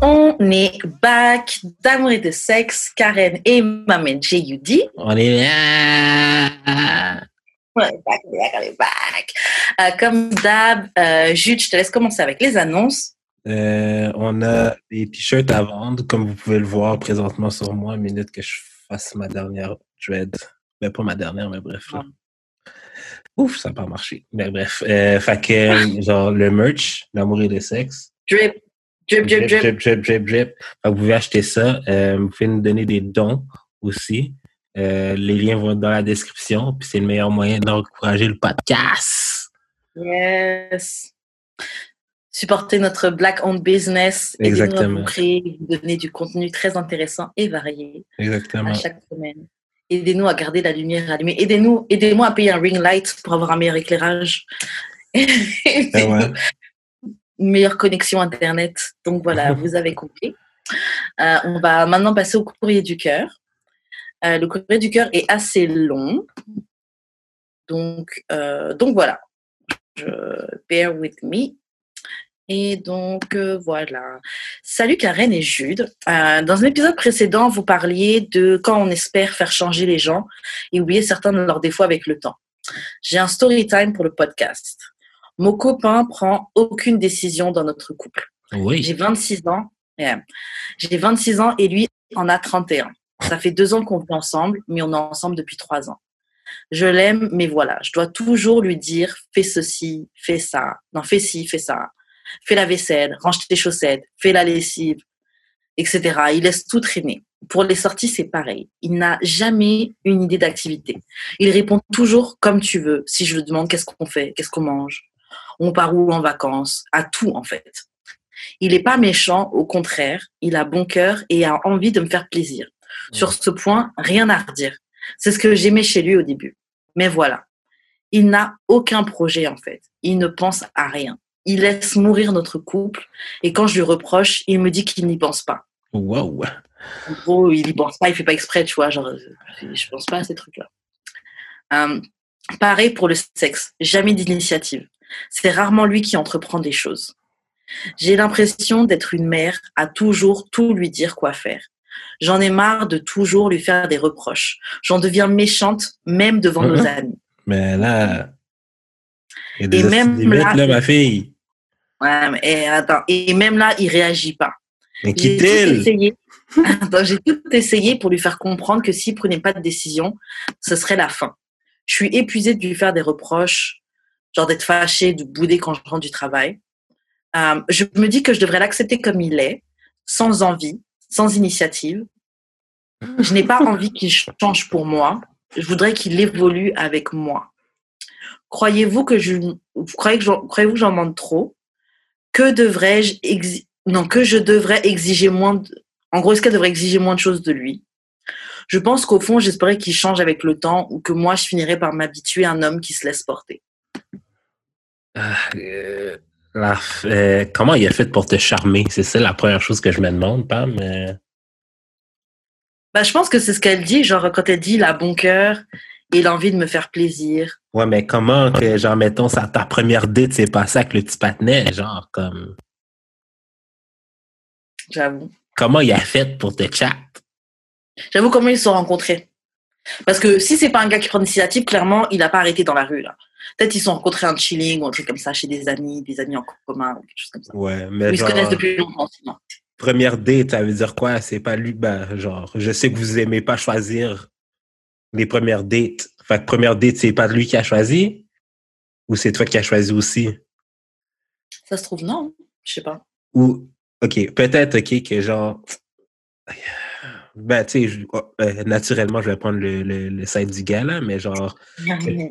On est back d'amour et de sexe, Karen et Maman J.U.D. On est là. Ouais, back, on est back, on est back. Euh, comme d'hab, euh, Jude, je te laisse commencer avec les annonces. Euh, on a des t-shirts à vendre, comme vous pouvez le voir présentement sur moi, une minute que je fasse ma dernière dread. Ben, pas ma dernière, mais bref. là. Ouf, ça n'a pas marché. Mais bref. Euh, fait que, genre, le merch, l'amour et le sexe. Drip, drip, drip, drip, drip. Fait que vous pouvez acheter ça. Euh, vous pouvez nous donner des dons aussi. Euh, les liens vont être dans la description. Puis c'est le meilleur moyen d'encourager le podcast. Yes. Supporter notre Black Owned Business. aidez-nous Exactement. Vous créer, vous donner du contenu très intéressant et varié Exactement. à chaque semaine. Aidez-nous à garder la lumière allumée. Aidez-nous, aidez-moi à payer un ring light pour avoir un meilleur éclairage. Ah ouais. Une meilleure connexion Internet. Donc voilà, vous avez compris. Euh, on va maintenant passer au courrier du cœur. Euh, le courrier du cœur est assez long. Donc, euh, donc voilà. Je, bear with me. Et donc euh, voilà. Salut Karen et Jude. Euh, dans un épisode précédent, vous parliez de quand on espère faire changer les gens et oublier certains de leurs défauts avec le temps. J'ai un story time pour le podcast. Mon copain prend aucune décision dans notre couple. Oui. J'ai 26 ans. Yeah. J'ai 26 ans et lui en a 31. Ça fait deux ans qu'on vit ensemble, mais on est ensemble depuis trois ans. Je l'aime, mais voilà, je dois toujours lui dire fais ceci, fais ça, non fais ci, fais ça, fais la vaisselle, range tes chaussettes, fais la lessive, etc. Il laisse tout traîner. Pour les sorties, c'est pareil. Il n'a jamais une idée d'activité. Il répond toujours comme tu veux. Si je lui demande qu'est-ce qu'on fait, qu'est-ce qu'on mange, on part où en vacances, à tout en fait. Il n'est pas méchant, au contraire, il a bon cœur et a envie de me faire plaisir. Sur ce point, rien à redire. C'est ce que j'aimais chez lui au début. Mais voilà, il n'a aucun projet en fait. Il ne pense à rien. Il laisse mourir notre couple et quand je lui reproche, il me dit qu'il n'y pense pas. Wow. En gros, il y pense pas, il fait pas exprès, tu vois. Genre, je pense pas à ces trucs-là. Euh, pareil pour le sexe, jamais d'initiative. C'est rarement lui qui entreprend des choses. J'ai l'impression d'être une mère à toujours tout lui dire quoi faire. J'en ai marre de toujours lui faire des reproches. J'en deviens méchante, même devant nos Mhm. amis. Mais là, il y a des Et même là, là, ma fille. Ouais, mais et attends, et même là, il réagit pas. Mais J'ai tout quitte-t-il? essayé. Attends, j'ai tout essayé pour lui faire comprendre que s'il prenait pas de décision, ce serait la fin. Je suis épuisée de lui faire des reproches, genre d'être fâchée, de bouder quand je rentre du travail. Euh, je me dis que je devrais l'accepter comme il est, sans envie, sans initiative. Je n'ai pas envie qu'il change pour moi. Je voudrais qu'il évolue avec moi. Croyez-vous que je, croyez que j'en- croyez-vous que j'en demande trop? Que devrais-je exi- non, que je devrais exiger moins de- en gros, est-ce qu'elle devrait exiger moins de choses de lui? Je pense qu'au fond, j'espérais qu'il change avec le temps ou que moi, je finirais par m'habituer à un homme qui se laisse porter. Ah, euh, la- euh, comment il a fait pour te charmer? C'est ça la première chose que je me demande, Pam. euh. Bah, je pense que c'est ce qu'elle dit, genre quand elle dit il a bon cœur et il a envie de me faire plaisir. Ouais, mais comment que, genre, mettons, ça, ta première date s'est passée avec le petit patinet, genre, comme, J'avoue. comment il a fait pour te chat? J'avoue comment ils se sont rencontrés. Parce que si c'est pas un gars qui prend l'initiative, clairement, il n'a pas arrêté dans la rue là. Peut-être ils se sont rencontrés en chilling ou un truc comme ça chez des amis, des amis en commun ou quelque chose comme ça. Ouais, Ou mais ils se connaissent depuis longtemps sinon. première date, ça veut dire quoi? C'est pas lui, ben, genre, je sais que vous aimez pas choisir les premières dates. Fait que première date, c'est pas lui qui a choisi? Ou c'est toi qui as choisi aussi? Ça se trouve, non. Je sais pas. Ou, OK, peut-être, OK, que genre, ben, tu sais, oh, euh, naturellement, je vais prendre le, le, le side du gars, là, mais genre,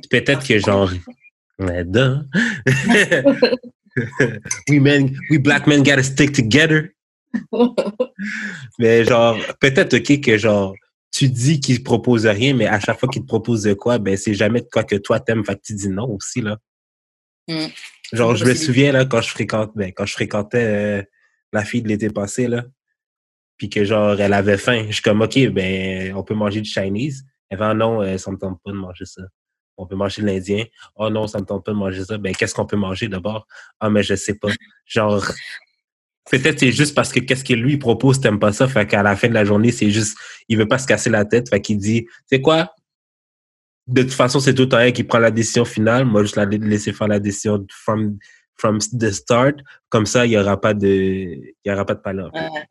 peut-être que genre, we men, we black men gotta stick together. Mais genre, peut-être, OK, que genre, tu dis qu'il propose rien, mais à chaque fois qu'il te propose de quoi, ben, c'est jamais de quoi que toi t'aimes, fait que tu dis non aussi, là. Mm. Genre, je me souviens, là, quand je fréquente, ben, quand je fréquentais euh, la fille de l'été passé, là, puis que genre, elle avait faim, je suis comme, OK, ben, on peut manger du Chinese. Elle fait, ah non, euh, ça me tente pas de manger ça. On peut manger de l'Indien. Oh non, ça me tente pas de manger ça. Ben, qu'est-ce qu'on peut manger d'abord? Ah, mais je sais pas. Genre, peut-être c'est juste parce que qu'est-ce que lui propose, t'aimes pas ça. Fait qu'à la fin de la journée, c'est juste, il veut pas se casser la tête. Fait qu'il dit, c'est quoi? De toute façon, c'est tout un qui prend la décision finale. Moi, juste la laisser faire la décision from, from the start. Comme ça, il y aura pas de, il y aura pas de palope. Ouais.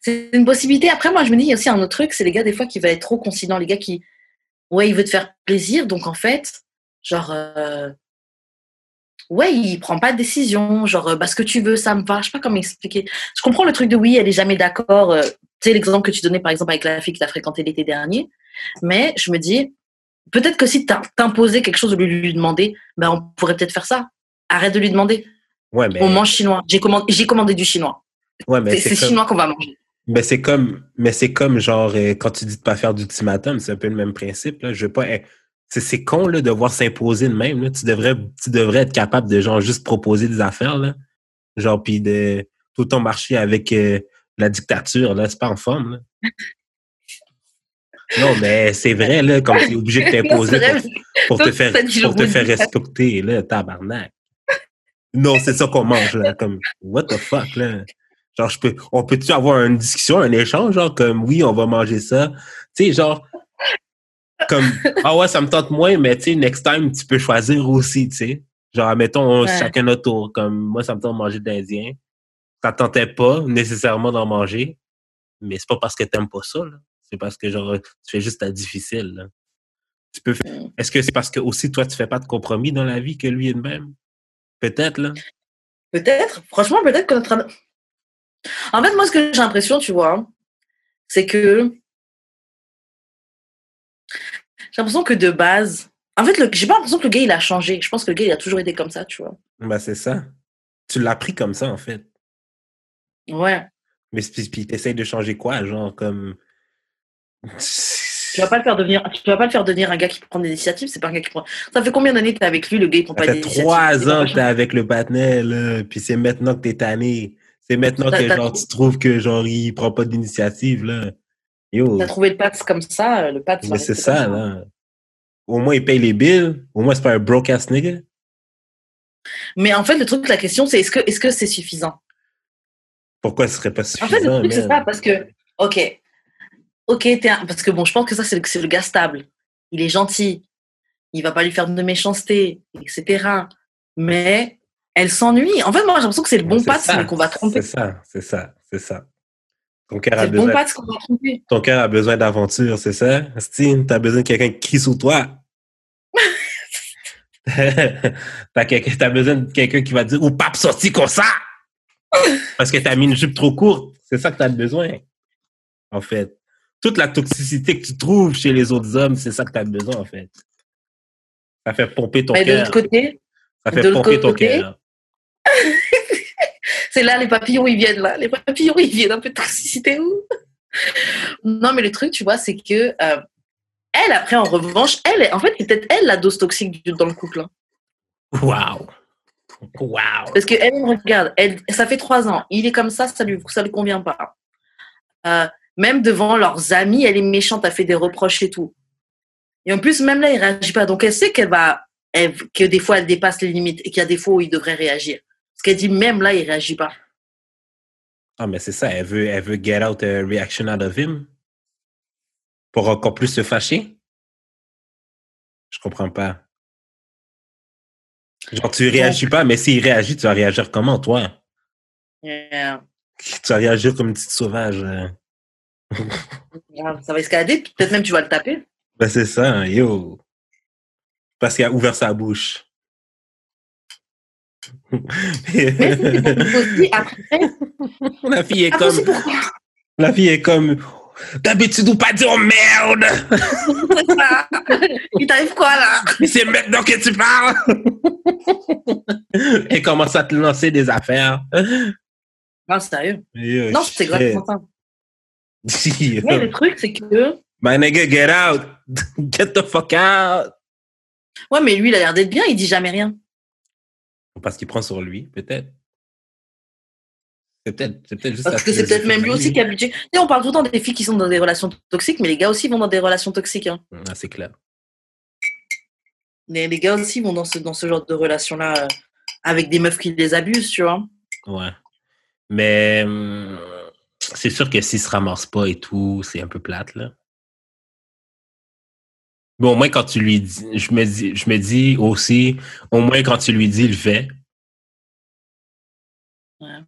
C'est une possibilité. Après, moi, je me dis, il y a aussi un autre truc, c'est les gars, des fois, qui va être trop conciliants. Les gars qui, ouais, il veut te faire plaisir, donc en fait, genre, euh, ouais, il prend pas de décision, genre, euh, bah, ce que tu veux, ça me va. Je sais pas comment expliquer. Je comprends le truc de oui, elle est jamais d'accord. euh, tu sais, l'exemple que tu donnais, par exemple, avec la fille que tu as fréquentée l'été dernier. Mais je me dis, peut-être que si t'imposais quelque chose de lui demander, ben, on pourrait peut-être faire ça. Arrête de lui demander. Ouais, mais, On mange chinois. J'ai commandé, j'ai commandé du chinois. Ouais, mais C'est comme- chinois qu'on va manger. Mais c'est comme, mais c'est comme genre euh, quand tu dis de pas faire d'ultimatum, c'est un peu le même principe. Là. Je veux pas. eh, C'est, con là, de devoir s'imposer de même. Là. Tu devrais, tu devrais être capable de genre juste proposer des affaires là, genre puis de tout temps marcher avec euh, la dictature là, c'est pas en forme. Là. Non, mais c'est vrai là, comme tu es obligé de t'imposer pour, pour te faire, pour te faire respecter là, tabarnak. Non, c'est ça qu'on mange là, comme what the fuck là. Genre, je peux, on peut-tu avoir une discussion, un échange, genre, comme, oui, on va manger ça? Tu sais, genre, comme, ah ouais, ça me tente moins, mais tu sais, next time, tu peux choisir aussi, tu sais. Genre, mettons, Ouais. chacun notre tour. Comme, moi, ça me tente de manger de l'Indien. Ça te tentait pas nécessairement d'en manger, mais c'est pas parce que t'aimes pas ça, là. C'est parce que, genre, tu fais juste ta difficile, là. Tu peux faire- Mm. Est-ce que c'est parce que aussi, toi, tu fais pas de compromis dans la vie que lui est de même? Peut-être, là. Peut-être, franchement, peut-être que notre. En fait, moi, ce que j'ai l'impression, tu vois, c'est que. J'ai l'impression que de base. En fait, le... j'ai pas l'impression que le gars, il a changé. Je pense que le gars, il a toujours été comme ça, tu vois. Ben, c'est ça. Tu l'as pris comme ça, en fait. Ouais. Mais puis, t'essayes de changer quoi, genre comme. Tu vas pas le faire devenir, tu vas pas le faire devenir un gars qui prend des initiatives. C'est pas un gars qui prend. Ça fait combien d'années que t'es avec lui, le gars, il prend Ça pas fait d'initiative trois ans que t'es avec le patinet, là, puis c'est maintenant que t'es tanné. C'est maintenant que genre tu trouves que genre il prend pas d'initiative là. Yo, T'as trouvé le pat comme ça, le pat. mais c'est ça là. Au moins il paye les billes. Au moins c'est pas un broke ass nigga. Mais en fait, le truc, la question, c'est est-ce que est-ce que c'est suffisant? Pourquoi ce serait pas En suffisant fait, le truc, c'est ça, parce que, ok, ok, un- parce que bon, je pense que ça, c'est le, le gars stable. Il est gentil, il va pas lui faire de méchanceté, etc. Mais elle s'ennuie. En fait, moi, j'ai l'impression que c'est le bon C'est pat, ça, mais qu'on va tromper. C'est ça, c'est ça, c'est ça. Ton cœur a bon besoin, ton cœur a besoin d'aventure, c'est ça? Steve, t'as besoin de quelqu'un qui crie sur toi? t'as quelqu'un- t'as besoin de quelqu'un qui va dire, ou pape sorti comme ça! Parce que t'as mis une jupe trop courte. C'est ça que t'as besoin. En fait. Toute la toxicité que tu trouves chez les autres hommes, c'est ça que t'as besoin, en fait. Ça fait pomper ton de cœur. l'autre côté, Ça fait pomper ton cœur. c'est là les papillons, ils viennent là. Les papillons, ils viennent un peu de toxicité. ouh. Non, mais le truc, tu vois, c'est que euh, elle, après, en revanche, elle, en fait, c'est peut-être elle la dose toxique dans le couple. hein. Waouh. Waouh. Parce que elle, regarde, elle, ça fait trois ans, il est comme ça, ça lui, ça lui convient pas. Euh, même devant leurs amis, elle est méchante, elle fait des reproches et tout. Et en plus, même là, il réagit pas. Donc, elle sait qu'elle va, elle- que des fois, elle dépasse les limites et qu'il y a des fois où il devrait réagir. Parce qu'elle dit, même là, il réagit pas. Ah, mais c'est ça. Elle veut, elle veut get out a reaction out of him. Pour encore plus se fâcher. Je comprends pas. Genre, tu réagis pas, mais s'il réagit, tu vas réagir comment, toi? Yeah. Tu vas réagir comme une petite sauvage. euh. Ça va escalader, peut-être même tu vas le taper. Ben, c'est ça, yo. Parce qu'il a ouvert sa bouche. Mais c'est aussi, après, la fille est après, comme. La fille est comme. D'habitude, ou pas dire merde! c'est ça. Il t'arrive quoi là? C'est maintenant que tu parles! Et commence à te lancer des affaires. Non, sérieux. Yo, Non, c'est ça. Yo. Mais le truc, c'est que. My nigga, get out! Get the fuck out! Ouais, mais lui, il a l'air d'être bien, il dit jamais rien. Parce qu'il prend sur lui, peut-être. C'est peut-être peut-être juste Parce que c'est peut-être même lui aussi qui. Tu sais, on parle tout le temps des filles qui sont dans des relations toxiques, mais les gars aussi vont dans des relations toxiques. hein. Ah, c'est clair. Les, les gars aussi vont dans ce, dans ce genre de relation-là euh, avec des meufs qui les abusent, tu vois. Ouais. Mais hum, c'est sûr que s'il se ramasse pas et tout, c'est un peu plate, là. Bon, au moins quand tu lui dis, je me dis, je me dis aussi, au moins quand tu lui dis, il le fait. Ouais.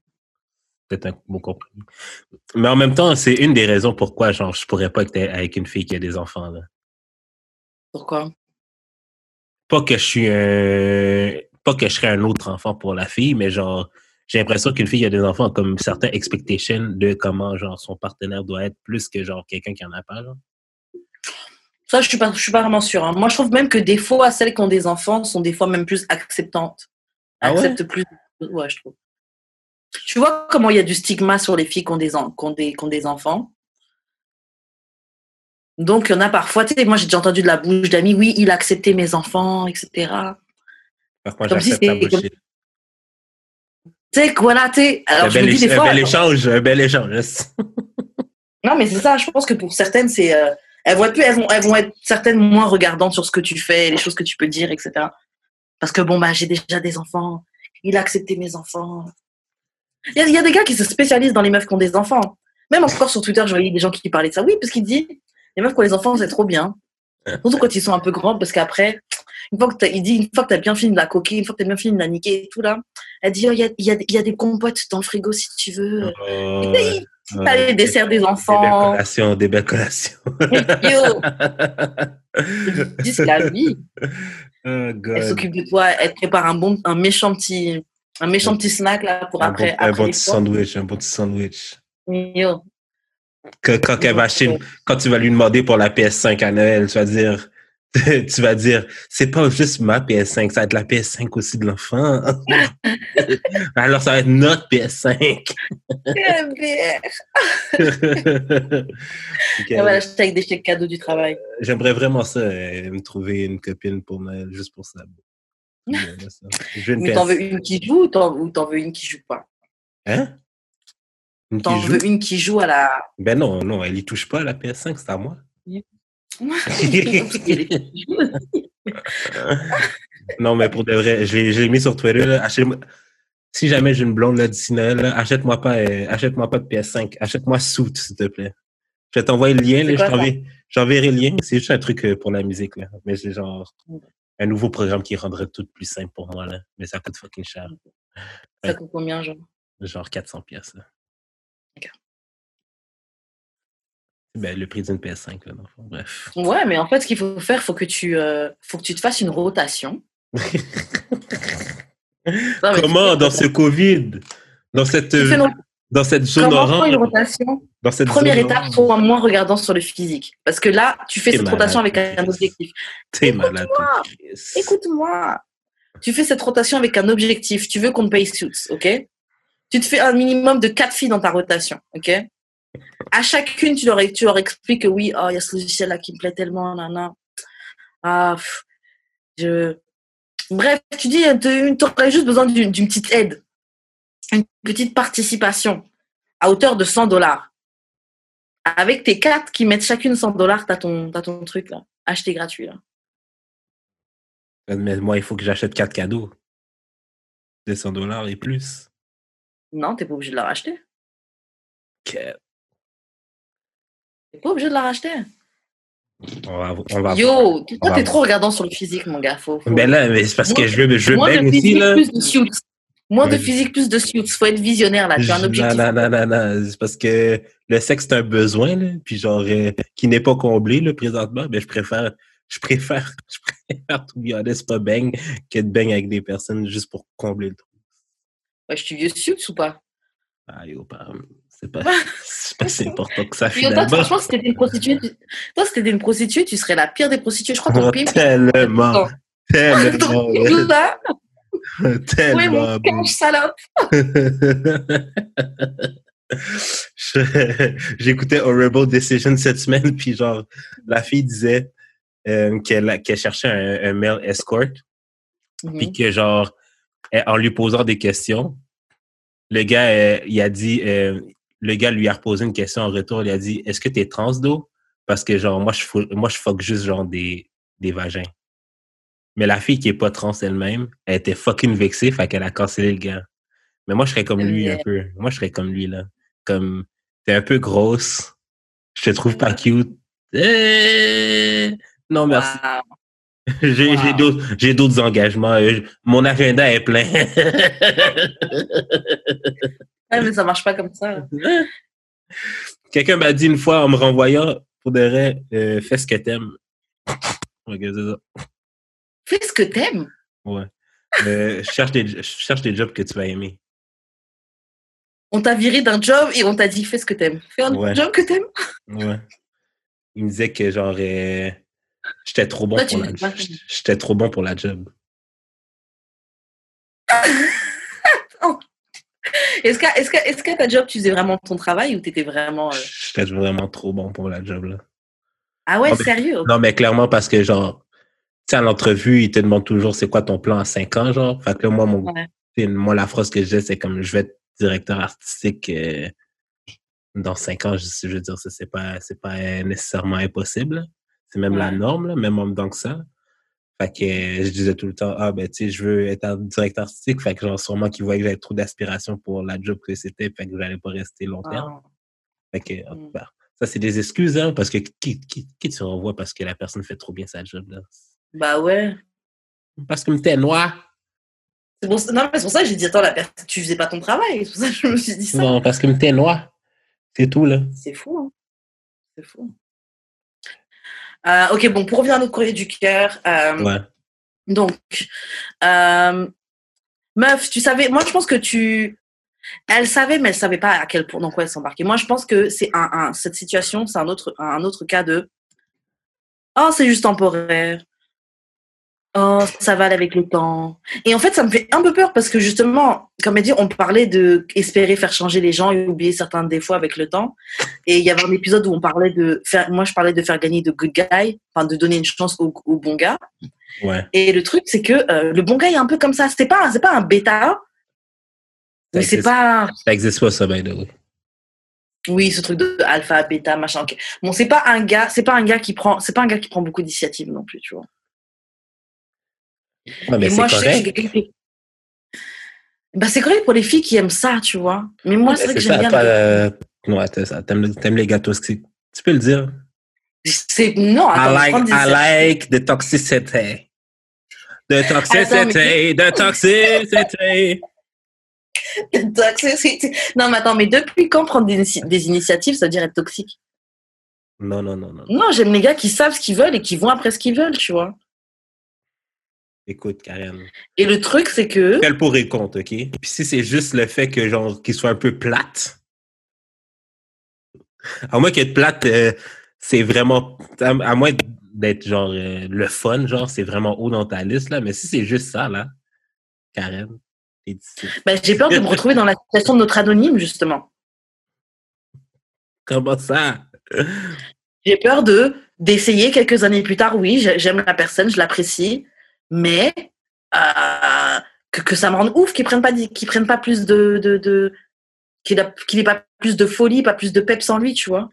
Peut-être un bon compromis. Mais en même temps, c'est une des raisons pourquoi, genre, je pourrais pas être avec une fille qui a des enfants, là. Pourquoi? Pas que je suis un, pas que je serais un autre enfant pour la fille, mais genre, j'ai l'impression qu'une fille qui a des enfants a comme certaines expectations de comment, genre, son partenaire doit être plus que, genre, quelqu'un qui en a pas, genre. Ça, je suis pas, je suis pas vraiment sûre. hein. Moi, je trouve même que des fois, celles qui ont des enfants sont des fois même plus acceptantes. Ah ouais? Acceptent plus. Ouais, je trouve. Tu vois comment il y a du stigma sur les filles qui ont des, en- qui ont des, qui ont des enfants? Donc, il y en a parfois, tu sais, moi j'ai déjà entendu de la bouche d'amis, oui, il a accepté mes enfants, etc. Par contre, Comme si j'accepte ta c'était- bullshit. Tu sais, voilà, tu sais. Un Alors, je bel, me dis des éch- un fois. bel échange, un bel échange. Non, mais c'est ça, je pense que pour certaines, c'est. euh, elles, vont être plus, elles, vont, elles vont être certaines moins regardantes sur ce que tu fais, les choses que tu peux dire, etc. Parce que bon, bah, j'ai déjà des enfants, il a accepté mes enfants. Il y, a, il y a des gars qui se spécialisent dans les meufs qui ont des enfants. Même encore sur Twitter, je voyais des gens qui parlaient de ça. Oui, parce qu'il dit, les meufs qui ont les enfants, c'est trop bien. Surtout quand ils sont un peu grands, parce qu'après, une fois que t'as- il dit, une fois que tu as bien fini de la coquer, une fois que tu as bien fini de la niquer et tout là, elle dit, oh, il y, a, il y, a, il y a des compotes dans le frigo si tu veux. Oh, Et oh, T'as les desserts des Des belles enfants. collations, des belles collations. La vie. oh, Elle s'occupe de toi, elle te prépare un bon, un méchant petit, un méchant petit snack là pour Un après. bon, un bon petit sandwich, un bon petit sandwich. Yo. Que, quand, elle va quand tu vas lui demander pour la PS5 à Noël, tu vas dire, tu vas dire, c'est pas juste ma PS5, ça va être la PS5 aussi de l'enfant. Alors, ça va être notre PS5. Elle va l'acheter avec des chèques cadeaux du travail. J'aimerais vraiment ça, euh, me trouver une copine pour Noël, juste pour ça. Ou t'en veux une qui joue ou t'en, veux une qui joue pas? Hein? T'en veux une qui joue à la. Ben non, non, elle y touche pas, la PS5, c'est à moi. non, mais pour de vrai, je l'ai mis sur Twitter. Là, achète-moi- si jamais j'ai une blonde là d'ici Noël, achète-moi pas, euh, achète-moi pas de PS5. Achète-moi Suit, s'il te plaît. Je vais t'envoyer le lien. Là, J'enverrai le lien. C'est juste un truc euh, pour la musique. Là. Mais c'est genre un nouveau programme qui rendrait tout plus simple pour moi. Là. Mais ça coûte fucking cher. Ça coûte combien, genre? Genre 400 pièces. Là. Ben, le prix d'une PS5. Là, dans. Bref. Ouais, mais en fait, ce qu'il faut faire, faut que tu, euh, faut que tu te fasses une rotation. Non, Comment dans ce Covid? Dans cette, une- dans cette zone Comment faire une orange? rotation? Dans cette Première zone étape, orange, sois moins regardant sur le physique. Parce que là, tu fais cette malade, rotation avec un objectif. T'es malade. Écoute-moi. Tu fais cette rotation avec un objectif. Tu veux qu'on te paye suits, ok? Tu te fais un minimum de quatre filles dans ta rotation, ok? À chacune, tu leur, tu leur expliques que oui, oh, il y a ce logiciel-là qui me plaît tellement, nana. Ah, pff, je... Bref, tu dis, tu aurais juste besoin d'une petite aide, une petite participation à hauteur de 100 dollars. Avec tes quatre qui mettent chacune 100 dollars, ton, t'as ton truc là. Acheter gratuit là. Mais moi, il faut que j'achète quatre cadeaux. 200 dollars et plus. Non, t'es pas obligé de la racheter. T'es pas obligé de la racheter. On va, on va Yo, toi, t'es trop regardant sur le physique, mon gars. Faut, faut- Ben là, mais c'est parce que je veux, je veux Moins aussi, là. plus de suits. Moins de Mais- physique, plus de suits. Faut être visionnaire, là. Tu as un Je- objectif. Non, non, non, non. C'est parce que le sexe, c'est un besoin, là, puis genre, euh, qui n'est pas comblé, là, présentement. Ben, je préfère, je préfère, je préfère, to be honest, pas bang que de bang avec des personnes juste pour combler le trou. Ouais, je suis vieux suits ou pas? Ah, yo, pas- c'est pas, si important que ça, Yo, toi, finalement. franchement, si t'étais une prostituée, tu... toi, si une prostituée, tu serais la pire des prostituées. Je crois Oh, ton pimp. tellement, tellement, là, ouais, tellement. mon canche salope. J'écoutais Horrible Decision cette semaine, puis genre, la fille disait euh, qu'elle cherchait un, un male escort, puis Mhm. que genre, en lui posant des questions, le gars, euh, il a dit, euh, le gars lui a reposé une question en retour, il a dit, est-ce que t'es trans d'eau? Parce que genre, moi, je, moi, je fuck juste genre des, des vagins. Mais la fille qui est pas trans elle-même, elle était fucking vexée, fait qu'elle a cancellé le gars. Mais moi, je serais comme lui un peu. Moi, je serais comme lui, là. Comme, t'es un peu grosse. Je te trouve pas cute. Eh, Non, merci. Waouh. J'ai j'ai Wow. d'autres j'ai d'autres engagements. Euh, Mon agenda est plein. Ouais, mais ça marche pas comme ça. Quelqu'un m'a dit une fois en me renvoyant, pour de vrai, euh, fais ce que t'aimes. Ok, c'est ça. Fais ce que t'aimes? Ouais. Euh, cherche, des, cherche des jobs que tu vas aimer. On t'a viré d'un job et on t'a dit fais ce que t'aimes. Fais un Ouais. job que t'aimes? Ouais. Il me disait que genre euh, j'étais trop bon Toi, pour la j'étais trop bon pour la job. Est-ce qu'à ta job, tu faisais vraiment ton travail ou t'étais vraiment. euh, J'étais vraiment trop bon pour la job là. Ah ouais, Non, mais- sérieux? Non, mais clairement parce que genre tu sais à l'entrevue, ils te demandent toujours c'est quoi ton plan à 5 ans genre? Fait que là, moi mon Ouais. moi la phrase que dis c'est comme je vais être directeur artistique euh, dans 5 ans, je, je veux dire ça c'est pas pas euh, nécessairement impossible. C'est même la norme là, même en dedans que ça. Fait que je disais tout le temps, ah ben tu sais, je veux être un directeur artistique, fait que genre sûrement qu'ils voyaient que j'avais trop d'aspiration pour la job que c'était, fait que j'allais pas rester long terme. Ah. Fait que, en tout Mm. ça c'est des excuses, hein, parce que qui, qui, qui tu renvoies parce que la personne fait trop bien sa job, là? Bah ouais. Parce que t'es noir. C'est pour... Non, mais c'est pour ça que j'ai dit, attends, la personne, tu faisais pas ton travail. C'est pour ça que je me suis dit ça. Non, parce que t'es noir. C'est tout, là. C'est fou, hein. C'est fou. Euh, ok, bon, pour revenir à notre courrier du cœur. euh, Ouais. Donc, euh, meuf, tu savais, moi je pense que tu. Elle savait, mais elle savait pas à quel point, dans quoi elle s'embarquait. Moi je pense que c'est un, un- cette situation, c'est un autre, un autre cas de. Oh, c'est juste temporaire. Oh, ça va aller avec le temps. Et en fait, ça me fait un peu peur parce que justement, comme elle dit, on parlait de espérer faire changer les gens et oublier certains défauts avec le temps. Et il y avait un épisode où on parlait de faire, moi je parlais de faire gagner de good guy, enfin de donner une chance au, au bon gars. Ouais. Et le truc, c'est que euh, le bon gars est un peu comme ça. C'est pas, c'est pas un bêta, mais c'est pas. Ça existe pas, ça, by the way. Oui, ce truc de alpha, bêta, machin. ok. Bon, c'est pas un gars, c'est pas un gars qui prend, c'est pas un gars qui prend beaucoup d'initiatives non plus, tu vois. Ouais, mais c'est moi, je sais que je suis correct. quelqu'un qui- Bah, c'est correct pour les filles qui aiment ça, tu vois. Mais moi, c'est vrai Mais que j'aime bien. euh, ouais, t'aimes ça. T'aimes t'aimes les gâteaux. Tu peux le dire. C'est non, attends, I like, des I like the toxicity. The toxicity, the toxicity. Toxicity. Non, mais attends, mais depuis quand prendre des, des initiatives, ça veut dire être toxique? Non, non, non, non. Non, j'aime les gars qui savent ce qu'ils veulent et qui vont après ce qu'ils veulent, tu vois. Écoute, Karen. Et le truc, c'est que. Quel pour et contre, OK? Puis si c'est juste le fait que, genre, qu'il soit un peu plate, à moins qu'être plate, euh, c'est vraiment. À moins d'être, genre, euh, le fun, genre, c'est vraiment haut dans ta liste, là. Mais si c'est juste ça, là, Karen. Ben, j'ai peur de me retrouver dans la situation de notre anonyme, justement. Comment ça? J'ai peur de d'essayer quelques années plus tard. Oui, j'ai- j'aime la personne, je l'apprécie, mais euh, que, que ça me rende ouf qu'ils prennent pas qu'ils prennent pas plus de de, de qu'il a- qu'il ait pas plus de folie, pas plus de peps en lui, tu vois.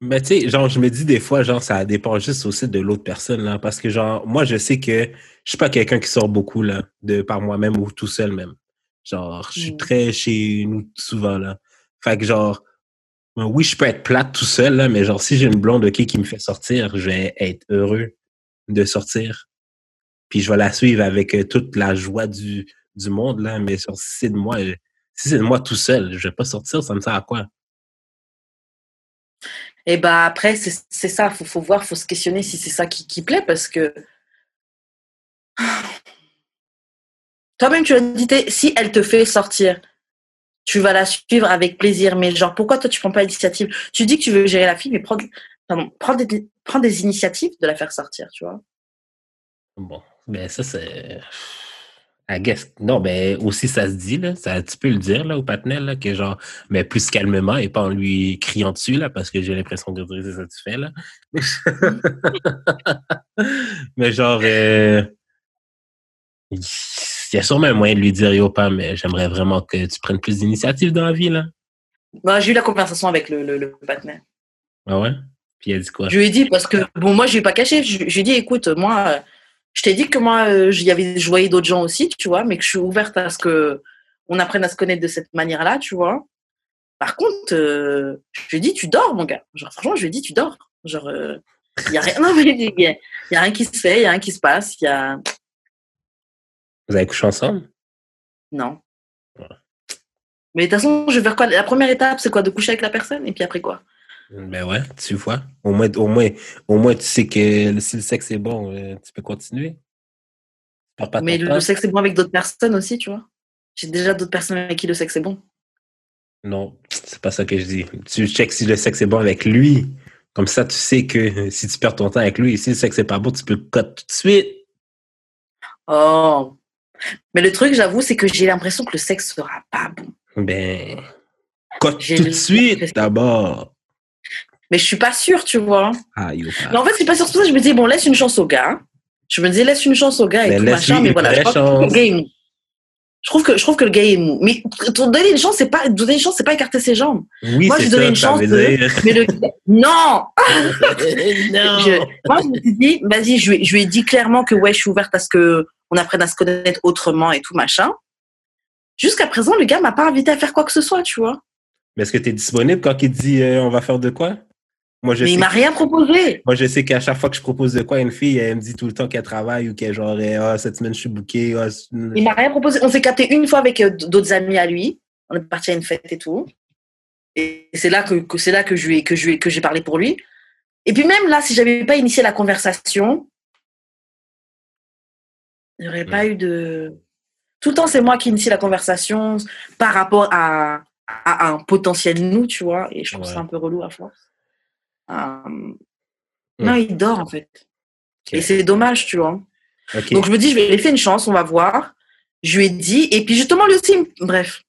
Mais tu sais, genre, je me dis des fois, genre, ça dépend juste aussi de l'autre personne, là. Parce que, genre, moi, je sais que je suis pas quelqu'un qui sort beaucoup, là, de par moi-même ou tout seul, même. Genre, je suis Mm. très chez nous souvent, là. Fait que, genre, ben oui, je peux être plate tout seul, là, mais genre, si j'ai une blonde, OK, qui me fait sortir, je vais être heureux de sortir. Puis je vais la suivre avec euh, toute la joie du, du monde, là. Mais genre, si c'est de moi, euh, si c'est de moi tout seul, je vais pas sortir, ça me sert à quoi? Et bah après, c'est ça, faut, faut voir, faut se questionner si c'est ça qui, qui plaît, parce que toi-même tu as dit, si elle te fait sortir, tu vas la suivre avec plaisir, mais genre pourquoi toi tu prends pas l'initiative? Tu dis que tu veux gérer la fille, mais prends, pardon, prends, des, prends des initiatives de la faire sortir, tu vois? Bon, ben ça, c'est... I guess. Non, ben aussi, ça se dit, là. Ça, tu peux le dire, là, au patinel, là, que genre, mais plus calmement et pas en lui criant dessus, là, parce que j'ai l'impression que c'est que tu fais, là. mais genre, euh, il y a sûrement un moyen de lui dire, yo, pas, mais j'aimerais vraiment que tu prennes plus d'initiative dans la vie, là. Bah, j'ai eu la conversation avec le, le, le partenaire. Ah ouais? Puis il a dit quoi? Je lui ai dit, parce que, bon, moi, je lui ai pas caché. Je, je lui ai dit, écoute, moi, je t'ai dit que moi, euh, j'y avais, je voyais d'autres gens aussi, tu vois, mais que je suis ouverte à ce que on apprenne à se connaître de cette manière-là, tu vois. Par contre, euh, je lui ai dit, tu dors, mon gars. Genre, franchement, je lui ai dit, tu dors. Genre, il y a rien, non, mais il y, a- y a rien qui se fait, il y a rien qui se passe, il y a, Vous avez couché ensemble? non. Ouais. Mais de toute façon, je vais faire quoi? La première étape, c'est quoi? De coucher avec la personne, et puis après quoi? Ben ouais, tu vois. Au moins, au moins, au moins, tu sais que si le sexe est bon, euh, tu peux continuer. Tu perds pas Mais le, temps. le sexe est bon avec d'autres personnes aussi, tu vois. J'ai déjà d'autres personnes avec qui le sexe est bon. Non, c'est pas ça que je dis. Tu checkes si le sexe est bon avec lui. Comme ça, tu sais que euh, si tu perds ton temps avec lui et si le sexe est pas bon, tu peux le cut tout de suite. Oh. Mais le truc, j'avoue, c'est que j'ai l'impression que le sexe sera pas bon. Ben, cut tout de suite d'abord. Mais je suis pas sûre, tu vois. Ah, Mais en fait, c'est pas sûr. C'est pour ça que je me dis, bon, laisse une chance au gars. Je me dis, laisse une chance au gars et Mais tout machin. Mais voilà, je crois que le gars est mou. Je trouve que, je trouve que le gars est mou. Mais donner une chance, c'est pas, donner une chance, c'est pas écarter ses jambes. oui, Moi, je donnais ça, une chance de-. Mais le non! non. Je- moi, je me suis dit, vas-y, je, lui ai- je lui ai dit clairement que ouais, je suis ouverte à ce que on apprenne à se connaître autrement et tout machin. Jusqu'à présent, le gars m'a pas invité à faire quoi que ce soit, tu vois. Mais est-ce que tu es disponible quand il dit euh, on va faire de quoi? Moi, je Mais sais il m'a rien proposé. Moi, je sais qu'à chaque fois que je propose de quoi à une fille, elle me dit tout le temps qu'elle travaille ou qu'elle genre, eh, ah, cette semaine, je suis booké. Ah, Il m'a rien proposé. On s'est capté une fois avec euh, d'autres amis à lui. On est parti à une fête et tout. Et c'est là que, que c'est là que je lui que je que j'ai parlé pour lui. Et puis même là, si j'avais pas initié la conversation, il n'y aurait pas eu de. Tout le temps, c'est moi qui initie la conversation par rapport à, à un potentiel nous, tu vois. Et je trouve Ouais. ça un peu relou à force. Euh, Non, il dort en fait. Et c'est dommage, tu vois. Donc je me dis, je vais lui laisser une chance, on va voir. Je lui ai dit, et puis justement, il me- bref.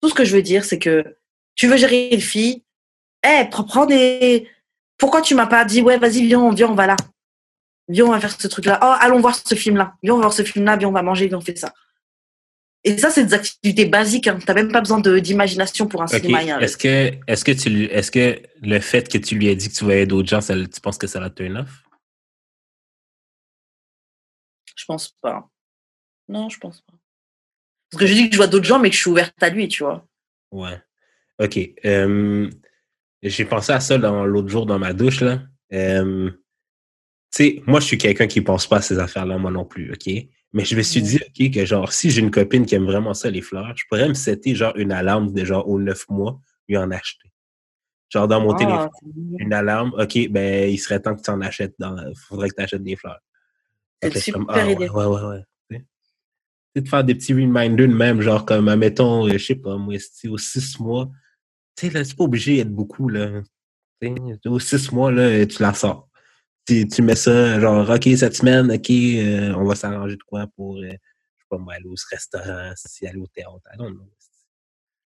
Tout ce que je veux dire, c'est que tu veux gérer une fille, eh, prends, prends des. Pourquoi tu m'as pas dit, ouais, vas-y, viens, viens, on va là. Viens, on va faire ce truc-là. Oh, allons voir ce film-là. Viens, on va voir ce film-là, viens, on va manger, viens, on fait ça. Et ça, c'est des activités basiques. Hein. T'as même pas besoin d'imagination pour un Ok. cinéma. hein. Est-ce que, est-ce que tu, est-ce que le fait que tu lui aies dit que tu voyais d'autres gens, ça, tu penses que ça l'a turn off? Je pense pas. Non, je pense pas. Parce que je dis que je vois d'autres gens, mais que je suis ouverte à lui, tu vois. Ouais. OK. Euh, j'ai pensé à ça l'autre jour dans ma douche, là. Euh, tu sais, moi, je suis quelqu'un qui pense pas à ces affaires-là, moi non plus, OK? Mais je me suis dit, OK, que genre, si j'ai une copine qui aime vraiment ça, les fleurs, je pourrais me setter genre une alarme de genre aux neuf mois, lui en acheter. Genre dans mon téléphone, Ah, mignon. une alarme, OK, ben, il serait temps que tu en achètes. Il faudrait que tu achètes des fleurs. C'est super ah, idée. Ouais, ouais, ouais. Tu de faire des petits reminders de même, genre comme, admettons, euh, je sais pas, moi, aux six mois? Tu sais, là, c'est pas obligé d'être beaucoup, là. Tu sais, aux six mois, là, tu la sors. Tu, tu mets ça, genre, OK, cette semaine, OK, euh, on va s'arranger de quoi pour, euh, je sais pas moi, aller au restaurant, si aller au théâtre.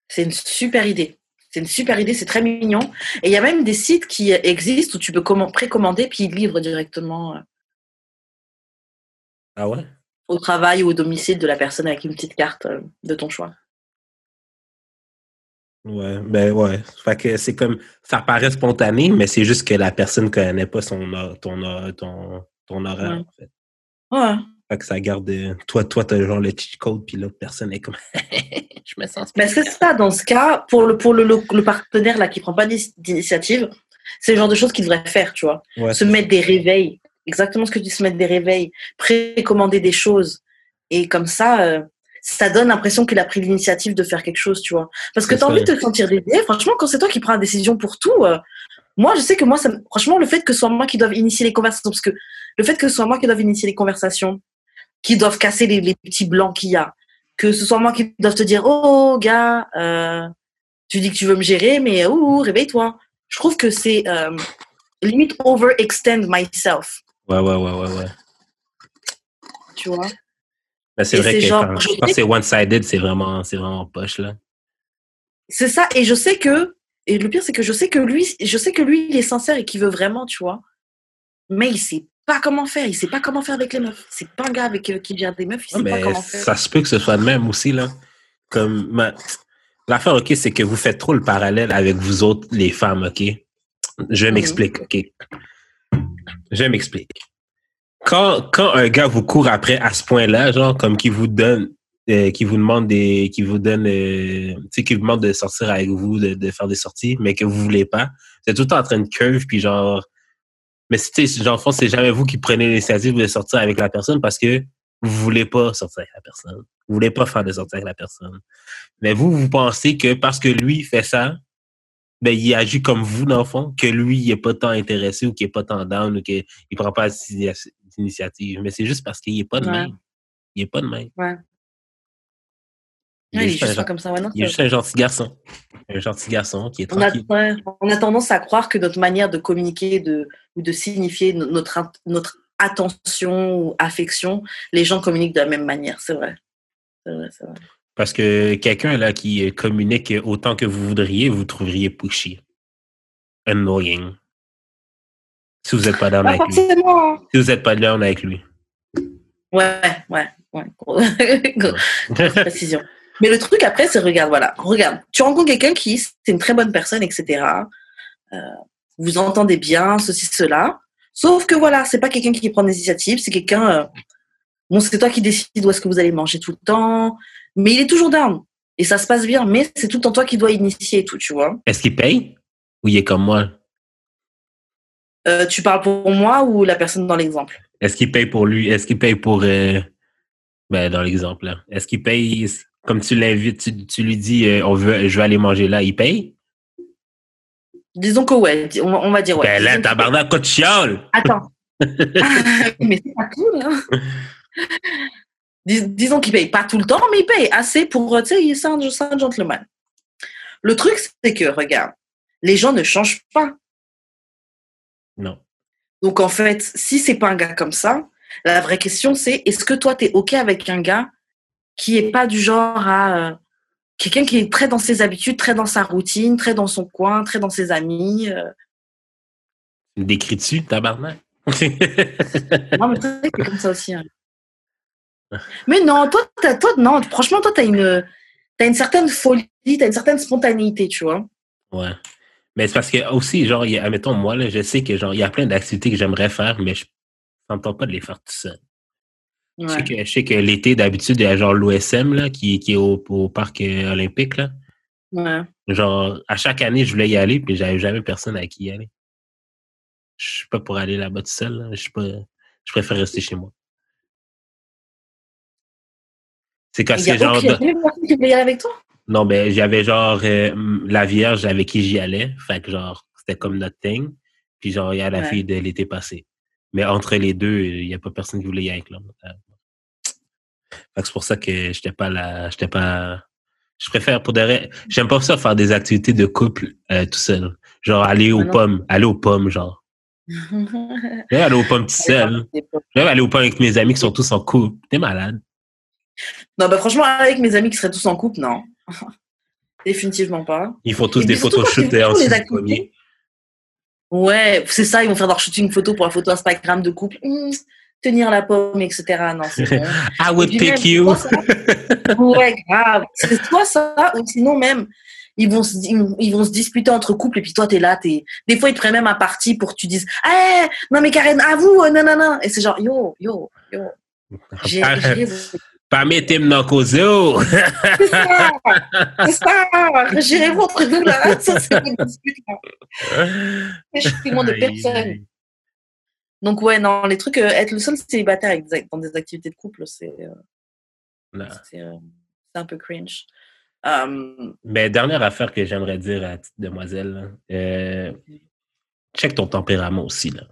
C'est une super idée. C'est une super idée, c'est très mignon. Et il y a même des sites qui existent où tu peux précommander puis ils livrent directement euh, Ah ouais? au travail ou au domicile de la personne avec une petite carte de ton choix. Ouais, ben ouais. Fait que c'est comme, ça paraît spontané, mais c'est juste que la personne connaît pas son, ton, ton, ton horaire, Ouais. en fait. Ouais. Fait que ça garde, euh, toi, toi, t'as genre le cheat code, puis l'autre personne est comme, je me sens Mais c'est ça, dans ce cas, pour le, pour le, le, le partenaire là qui prend pas d'ini- d'initiative, c'est le genre de choses qu'il devrait faire, tu vois. Ouais, se mettre des réveils. Exactement ce que tu dis, se mettre des réveils, précommander des choses. Et comme ça, euh, ça donne l'impression qu'il a pris l'initiative de faire quelque chose, tu vois. Parce que C'est tu as ça. envie de te sentir l'idée. Franchement, quand c'est toi qui prends la décision pour tout, euh, moi, je sais que moi, ça, franchement, le fait que ce soit moi qui doive initier les conversations, parce que le fait que ce soit moi qui doive initier les conversations, qui doivent casser les, les petits blancs qu'il y a, que ce soit moi qui doive te dire, oh, gars, euh, tu dis que tu veux me gérer, mais ouh, réveille-toi. Je trouve que c'est euh, limite overextend myself, Ouais, ouais, ouais, ouais, ouais. tu vois? Mais c'est vrai que genre, quand, je quand sais- c'est one-sided, c'est vraiment, c'est vraiment poche, là. C'est ça, et je sais que, et le pire, c'est que je sais que lui, je sais que lui, il est sincère et qu'il veut vraiment, tu vois. Mais il sait pas comment faire, il sait pas comment faire avec les meufs. C'est pas un gars avec euh, qui gère des meufs, il sait pas comment faire. ça se peut que ce soit de même aussi, là. Comme, ma- l'affaire, OK, c'est que vous faites trop le parallèle avec vous autres, les femmes, OK? Je Mhm. m'explique, OK? Je m'explique. Quand, quand un gars vous court après à ce point-là, genre, comme qui vous donne, euh, qui vous demande des, qui vous donne, euh, qui vous demande de sortir avec vous, de, de faire des sorties, mais que vous voulez pas, vous êtes tout le temps en train de curve, puis genre, mais sais, genre, c'est jamais vous qui prenez l'initiative de sortir avec la personne parce que vous voulez pas sortir avec la personne. Vous voulez pas faire de sortir avec la personne. Mais vous, vous pensez que parce que lui fait ça, ben, il agit comme vous, dans le fond, que lui, il est pas tant intéressé ou qu'il est pas tant down ou qu'il prend pas d'initiative. Mais c'est juste parce qu'il est pas de Ouais. même. Il est pas de même. Ouais. Il Ouais, est il est juste un comme ça. Ouais, non, il est c'est- juste un gentil garçon. Un gentil garçon qui est on, a, tranquille. on a tendance à croire que notre manière de communiquer de, ou de signifier no- notre, notre attention ou affection, les gens communiquent de la même manière. C'est vrai. C'est vrai, c'est vrai. Parce que quelqu'un là qui communique autant que vous voudriez, vous trouveriez pushy. Annoying. Si vous n'êtes pas down avec lui. forcément. hein. Si vous n'êtes pas down avec lui. Ouais, ouais, ouais. Précision. Mais le truc après, c'est regarde, voilà, regarde, tu rencontres quelqu'un qui, c'est une très bonne personne, etc. Euh, vous entendez bien, ceci, cela. Sauf que voilà, c'est pas quelqu'un qui prend l'initiative, c'est quelqu'un. euh, bon, c'est toi qui décides où est-ce que vous allez manger tout le temps, mais il est toujours down. Et ça se passe bien, mais c'est tout le temps toi qui dois initier et tout, tu vois. Est-ce qu'il paye? Ou il est comme moi? Euh, tu parles pour moi ou la personne dans l'exemple? Est-ce qu'il paye pour lui? Est-ce qu'il paye pour. euh, ben, dans l'exemple, là. Est-ce qu'il paye, comme tu l'invites, tu, tu lui dis, euh, on veut, je vais aller manger là, il paye? Disons que ouais, on, on va dire ouais. ben là, tabarnak, quoi de! Attends. mais c'est pas cool, hein. Dis- disons qu'il paye pas tout le temps, mais il paye assez pour, tu sais, il- c'est un, c'est un gentleman. Le truc, c'est que, regarde, les gens ne changent pas. Non. Donc, en fait, si c'est pas un gars comme ça, la vraie question, c'est est-ce que toi, tu es OK avec un gars qui est pas du genre à. euh, Quelqu'un qui est très dans ses habitudes, très dans sa routine, très dans son coin, très dans ses amis. euh? Décris-tu, tabarnak? Non, mais t'es comme ça aussi. hein. Mais non, toi, t'as- toi, non, franchement, toi, tu as une, t'as une certaine folie, tu as une certaine spontanéité, tu vois. Ouais. Mais c'est parce que aussi, genre, y a- admettons, moi, là, je sais que genre, il y a plein d'activités que j'aimerais faire, mais je n'entends pas de les faire tout seul. Je sais que, je sais que l'été, d'habitude, il y a genre l'OSM, là, qui, qui est au, au parc euh, olympique, là. Ouais. Genre, à chaque année, je voulais y aller, puis j'avais jamais personne à qui y aller. Je suis pas pour aller là-bas tout seul, là. Je suis pas, je préfère rester chez moi. C'est a que genre, aucune- personne qui voulait y aller avec toi? Non, ben, j'avais genre euh, la Vierge avec qui j'y allais. Fait que genre, c'était comme notre thing. Puis genre, il y a la Ouais. fille de l'été passé. Mais entre les deux, il n'y a pas personne qui voulait y aller avec l'homme. C'est pour ça que j'étais pas là. J'étais pas. Je préfère pour des J'aime pas ça faire des activités de couple euh, tout seul. Genre aller aux pommes. Aller aux pommes, genre. J'aime aller aux pommes tout seul. J'aime aller aux pommes avec mes amis qui sont tous en couple. T'es malade. Non, bah franchement, avec mes amis qui seraient tous en couple, non. Définitivement pas. Ils font tous des photos shootées en premier. Ouais, c'est ça, ils vont faire leur shooting photo pour la photo Instagram de couple. Mmh, tenir la pomme, etc. Non, c'est bon. I would pick you. ouais, grave. C'est toi ça, ou sinon même, ils vont, se, ils vont se disputer entre couples et puis toi, t'es là, t'es... Des fois, ils te prennent même un parti pour que tu dises « Eh, non mais Karen, à vous, non, non, non. » Et c'est genre « Yo, yo, yo. » J'ai pas mettre dans Kozo. C'est ça. C'est ça. Gérez-vous entre vous, là. Ça, c'est une dispute, là. Je suis de personne. Donc, ouais, non, les trucs, euh, être le seul célibataire dans des activités de couple, c'est euh, euh, un peu cringe. Mais dernière affaire que j'aimerais dire à petite demoiselle, check ton tempérament aussi. Là.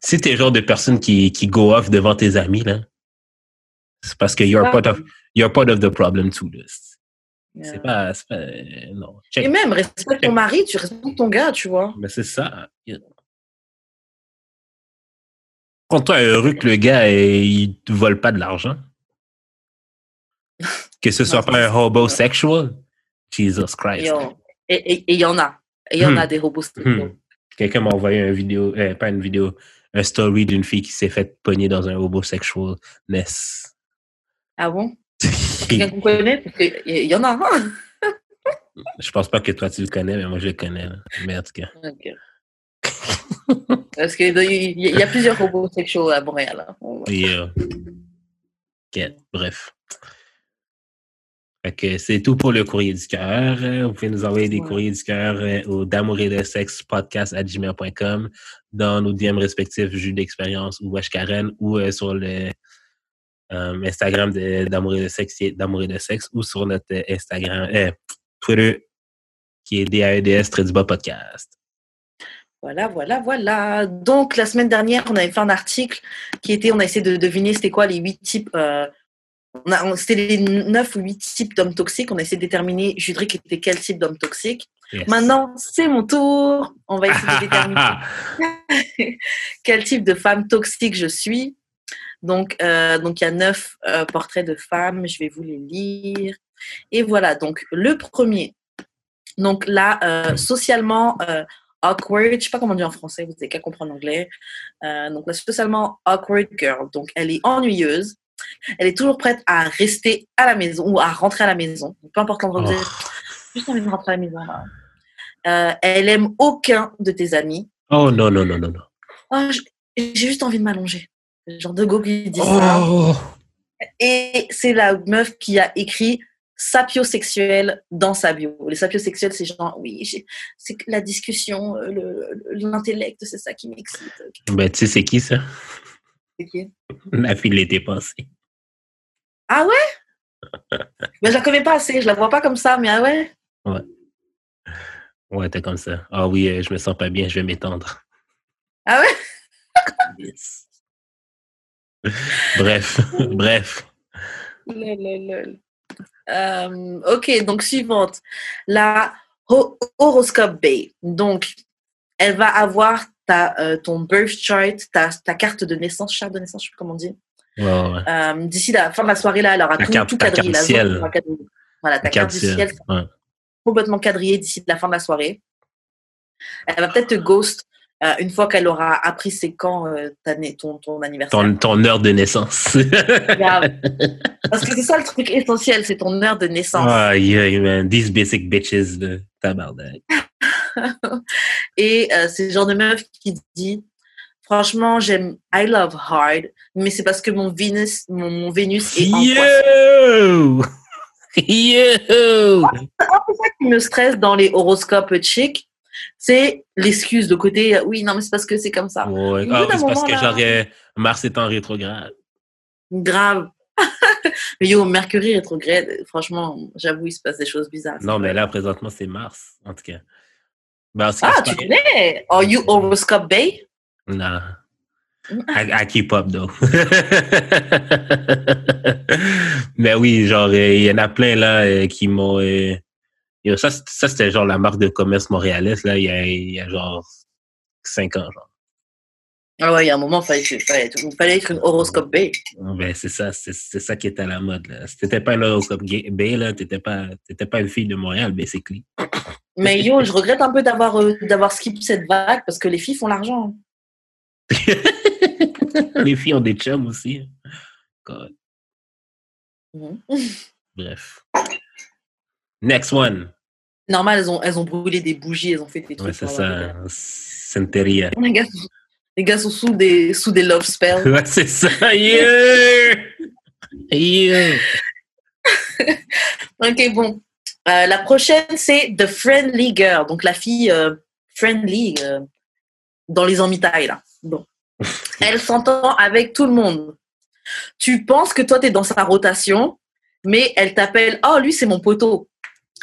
Si t'es le genre de personne qui, qui go off devant tes amis, là, c'est parce que you're, part of, you're part of the problem too. C'est pas, pas, Non. Et même, respecte ton mari, tu respectes ton gars, tu vois. Mais c'est ça. Quand toi heureux que le gars, il te vole pas de l'argent. Que ce soit pas un homosexual. Jesus Christ. Et il y en a. Il y en a des homosexuels. Hmm. Quelqu'un m'a envoyé une vidéo, euh, pas une vidéo, un story d'une fille qui s'est faite pogner dans un homosexualness. Ah bon? Quelqu'un qu'on connaît? Parce qu'il y en a un. je pense pas que toi tu le connais, mais moi je le connais. Mais en tout cas. Parce qu'il y, a plusieurs robots sexuels à Montréal. Hein. Yeah. bref. c'est tout pour le courrier du cœur. Vous pouvez nous envoyer des courriers du cœur euh, au d'amour et de sexe podcast à gmail.com dans nos DM respectifs Jus d'expérience ou Wesh Karen ou euh, sur le euh, Instagram d'amour et de sexe d'amour et de sexe ou sur notre Instagram Twitter qui est DAEDS Très Podcast. Voilà, voilà, voilà. Donc, la semaine dernière, on avait fait un article qui était, on a essayé de deviner c'était quoi les huit types, euh, c'était les neuf ou huit types d'hommes toxiques. On a essayé de déterminer, Judric était quel type d'homme toxique. Maintenant, c'est mon tour. On va essayer de déterminer quel type de femme toxique je suis. Donc, euh, donc il y a neuf euh, portraits de femmes. Je vais vous les lire. Et voilà. Donc, le premier. Donc là, socialement awkward, je sais pas comment dire en français, vous n'avez qu'à comprendre l'anglais. Euh, donc, la spécialement awkward girl. Donc, elle est ennuyeuse. Elle est toujours prête à rester à la maison ou à rentrer à la maison. peu importe l'endroit. Oh. Juste envie de rentrer à la maison. Là. Euh, elle aime aucun de tes amis. Oh non, non, non, non, non. Oh, J'ai juste envie de m'allonger. Genre de go qui dit ça. Oh. Et c'est la meuf qui a écrit sapiosexuel dans sa bio. Les sapiosexuels, c'est genre, oui, c'est la discussion, euh, l'intellect, c'est ça qui m'excite. Ben, tu sais, c'est qui ça? C'est qui? La fille l'été passé. Ah ouais? ben, je la connais pas assez, je la vois pas comme ça, mais ah ouais? Ouais. Ouais, t'es comme ça. Ah oui, euh, je me sens pas bien, je vais m'étendre. Ah ouais? bref, bref. Euh, ok, donc suivante. La horoscope Bay. Donc, elle va avoir ta, euh, ton birth chart, ta, ta, carte de naissance, charte de naissance, je sais plus comment on dit. Euh, d'ici la fin de la soirée, là, elle aura tout, tout quadrillé. Voilà, ta carte, du ciel. Complètement quadrillée d'ici la fin de la soirée. Elle va peut-être te ghost euh, une fois qu'elle aura appris c'est quand euh, ton, ton, anniversaire. Ton, ton, heure de naissance. Parce que c'est ça le truc essentiel, c'est ton heure de naissance. Ah, yeah, man. These basic bitches de tabarnak. Et euh, c'est le genre de meuf qui dit Franchement, j'aime I love hard, mais c'est parce que mon Venus, mon, mon Vénus est en Yo! Yo! C'est ça qui me stresse dans les horoscopes chic, c'est l'excuse de côté, oui, non, mais c'est parce que c'est comme ça. Ah c'est parce que j'aurais Mars est en rétrograde. Grave. mais yo, Mercury rétrograde, franchement, j'avoue, il se passe des choses bizarres. Non, mais là, présentement, c'est Mars, en tout cas. Ben, ah, tu connais? Are you horoscope bay? Non. I, I keep up, though. Mais oui, genre, euh, il y en a plein, là, euh, qui m'ont... euh, yo, ça, c'est- ça c'était genre la marque de commerce montréalaise, là, il y a, il y a genre cinq ans, genre. Ah ouais, il y a un moment, il fallait, fallait, être- il fallait être une horoscope B. Ben, c'est ça, c'est c'est ça qui est à la mode, là. Si t'étais pas un horoscope B, là, t'étais pas, pas une fille de Montréal, basically. Mais yo, je regrette un peu d'avoir euh, d'avoir skip cette vague parce que les filles font l'argent. Les filles ont des chums aussi. God. Mhm. Bref. Next one. Normal, elles ont, elles ont brûlé des bougies, elles ont fait des trucs. Ouais, c'est ça. Santeria. des- Les gars, les gars sont sous des, sous des love spells. Ouais, c'est ça. Yeah! Yeah! Ok, bon. Euh, la prochaine, c'est The Friendly Girl. Donc, la fille euh, friendly euh, dans les emmitailles, là. Bon. Elle s'entend avec tout le monde. Tu penses que toi, tu es dans sa rotation, mais elle t'appelle, oh, lui, c'est mon poteau.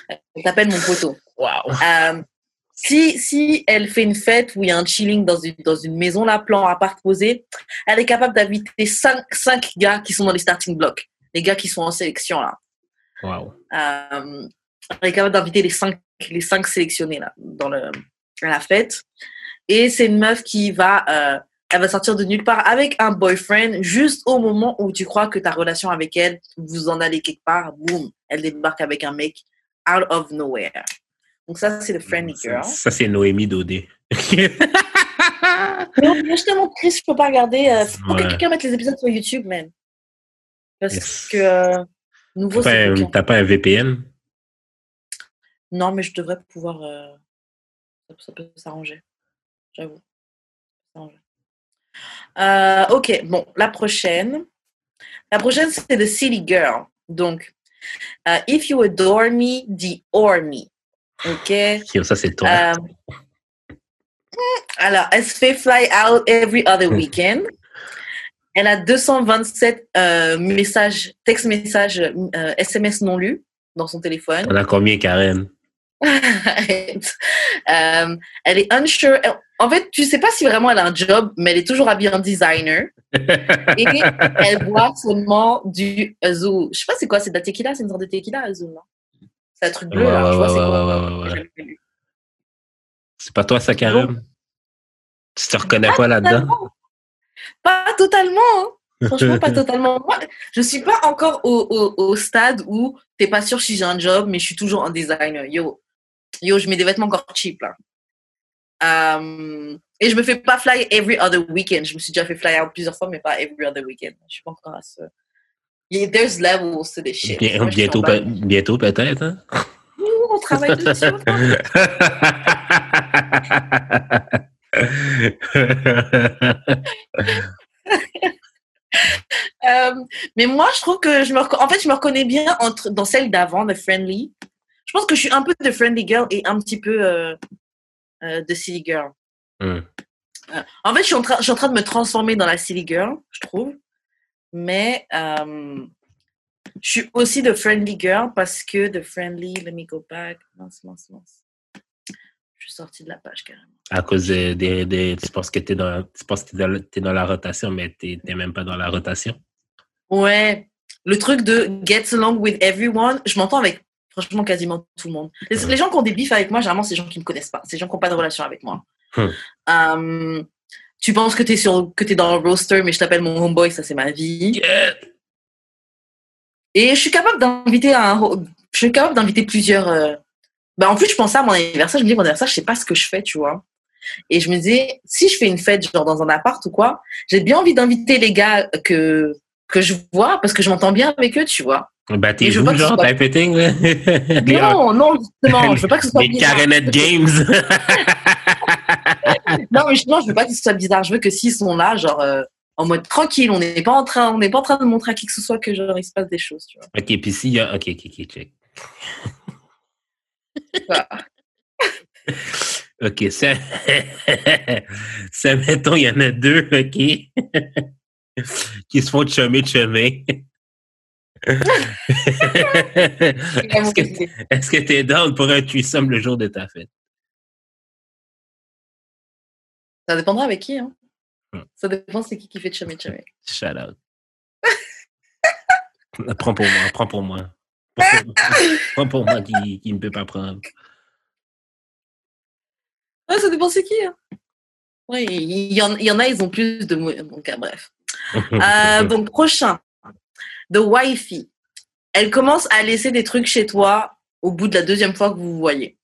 Elle t'appelle mon poteau. Wow. Euh, si, si elle fait une fête où il y a un chilling dans une, dans une maison, là, plan à part posé, elle est capable d'inviter cinq, cinq gars qui sont dans les starting blocks. Les gars qui sont en sélection, là. Wow. Euh, elle est capable d'inviter les cinq, les cinq sélectionnés là, dans le, à la fête. Et c'est une meuf qui va, euh, elle va sortir de nulle part avec un boyfriend juste au moment où tu crois que ta relation avec elle, vous en allez quelque part, boum, elle débarque avec un mec out of nowhere. Donc ça, c'est le friendly girl. ça, c'est Noémie Dodé. Mais je te montre, Chris, je peux pas regarder. Euh, faut Ouais. que quelqu'un mette les épisodes sur YouTube, man. Parce Yes. que euh, nouveau, T'as pas, un- coquin. t'as pas un VPN? Non, mais je devrais pouvoir. euh, ça, peut s'arranger. J'avoue. Euh, ok, bon, la prochaine. La prochaine, c'est The City Girl. Donc, euh, If you adore me, adore me. Ok? Ça, c'est toi. Euh, alors, elle se fait fly out every other Hmm. weekend? Elle a 227 euh, messages, texte messages, euh, SMS non lus dans son téléphone. On a combien, Karen? Euh, elle est unsure. En fait, tu sais pas si vraiment elle a un job, mais elle est toujours habillée en designer. Et elle boit seulement du Azul. Je sais pas c'est quoi, c'est de la tequila, c'est une sorte de tequila Azul, non? C'est un truc bleu, Ouais, là. ouais, je vois, c'est quoi. C'est pas toi, ça, Karen? Tu te reconnais pas là-dedans? Pas totalement. Franchement, pas totalement. Moi, je suis pas encore au, au, au stade où t'es pas sûr si j'ai un job, mais je suis toujours un designer. Yo, yo, je mets des vêtements encore cheap là. Et je me fais pas fly every other weekend. Je me suis déjà fait fly out plusieurs fois, mais pas every other weekend. Je suis pas encore à ce. Yeah, there's levels to this shit. Bien- Moi, bientôt, bientôt peut-être. Hein? On travaille dessus. Euh, mais moi, je trouve que je me, en fait, je me reconnais bien entre, dans celle d'avant, de Friendly. Je pense que je suis un peu de Friendly Girl et un petit peu euh, euh, de Silly Girl. Euh, En fait, je suis, en train, je suis en train de me transformer dans la Silly Girl, je trouve. Mais euh, je suis aussi de Friendly Girl parce que de Friendly, let me go back. Mince, mince, mince. Je suis sortie de la page carrément. À cause de, de- de- tu penses que tu penses que t'es dans, la rotation, mais t'es t'es même pas dans la rotation? Ouais, le truc de get along with everyone, je m'entends avec franchement quasiment tout le monde. Les, les gens qui ont des bifs avec moi, généralement, c'est des gens qui me connaissent pas. C'est des gens qui n'ont pas de relation avec moi. Hmm. Euh, tu penses que tu es, sur, que t'es dans le roster, mais je t'appelle mon homeboy, ça c'est ma vie. Et je suis capable d'inviter un, je suis capable d'inviter plusieurs. euh, Bah, en plus, je pensais à mon anniversaire, je me dis, mon anniversaire, je sais pas ce que je fais, tu vois. Et je me disais, si je fais une fête, genre dans un appart ou quoi, j'ai bien envie d'inviter les gars que, que je vois parce que je m'entends bien avec eux, tu vois. Bah, t'es ce genre, soit- typing, là? Non, non, justement, je veux pas que ce soit Les bizarre. Karenet Games. Non, mais justement, je veux pas que ce soit bizarre. Je veux que s'ils sont là, genre, euh, en mode tranquille, on n'est pas en train, on n'est pas en train de montrer à qui que ce soit que genre il se passe des choses, tu vois. ok, puis s'il y a. Ok, ok, ok, check. Ok, ça. ça, mettons, il y en a deux, ok? qui se font chummer de chemin. Est-ce que est-ce que t'es down pour un threesome le jour de ta fête? Ça dépendra avec qui, hein. Ça dépend c'est qui qui fait chummy chummy. Shout out. prends pour moi, prends pour moi. Prends pour, moi qui, qui ne peut pas prendre. Ouais, ça dépend c'est qui. Hein. Oui, il y, y en a, ils ont plus de. Donc, ah, bref. Euh, donc, prochain. The Wifey. Elle commence à laisser des trucs chez toi au bout de la deuxième fois que vous vous voyez.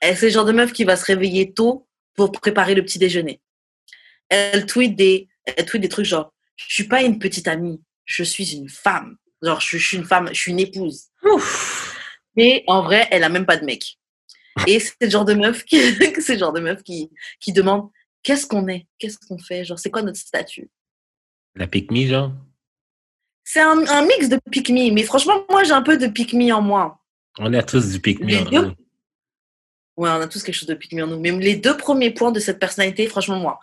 Elle, c'est le genre de meuf qui va se réveiller tôt pour préparer le petit déjeuner. Elle tweet des, elle tweet des trucs genre, je suis pas une petite amie, je suis une femme. Genre, je, je suis une femme, je suis une épouse. Mais en vrai, elle a même pas de mec. Et c'est le genre de meuf qui, c'est le genre de meuf qui, qui demande, qu'est-ce qu'on est? Qu'est-ce qu'on fait? Genre, c'est quoi notre statut? La pick me, genre? C'est un, un mix de pick me, mais franchement, moi, j'ai un peu de pick me en moi. On a tous du pick me. En deux? nous. Ouais, on a tous quelque chose de pick me en nous. Mais les deux premiers points de cette personnalité, franchement, moi,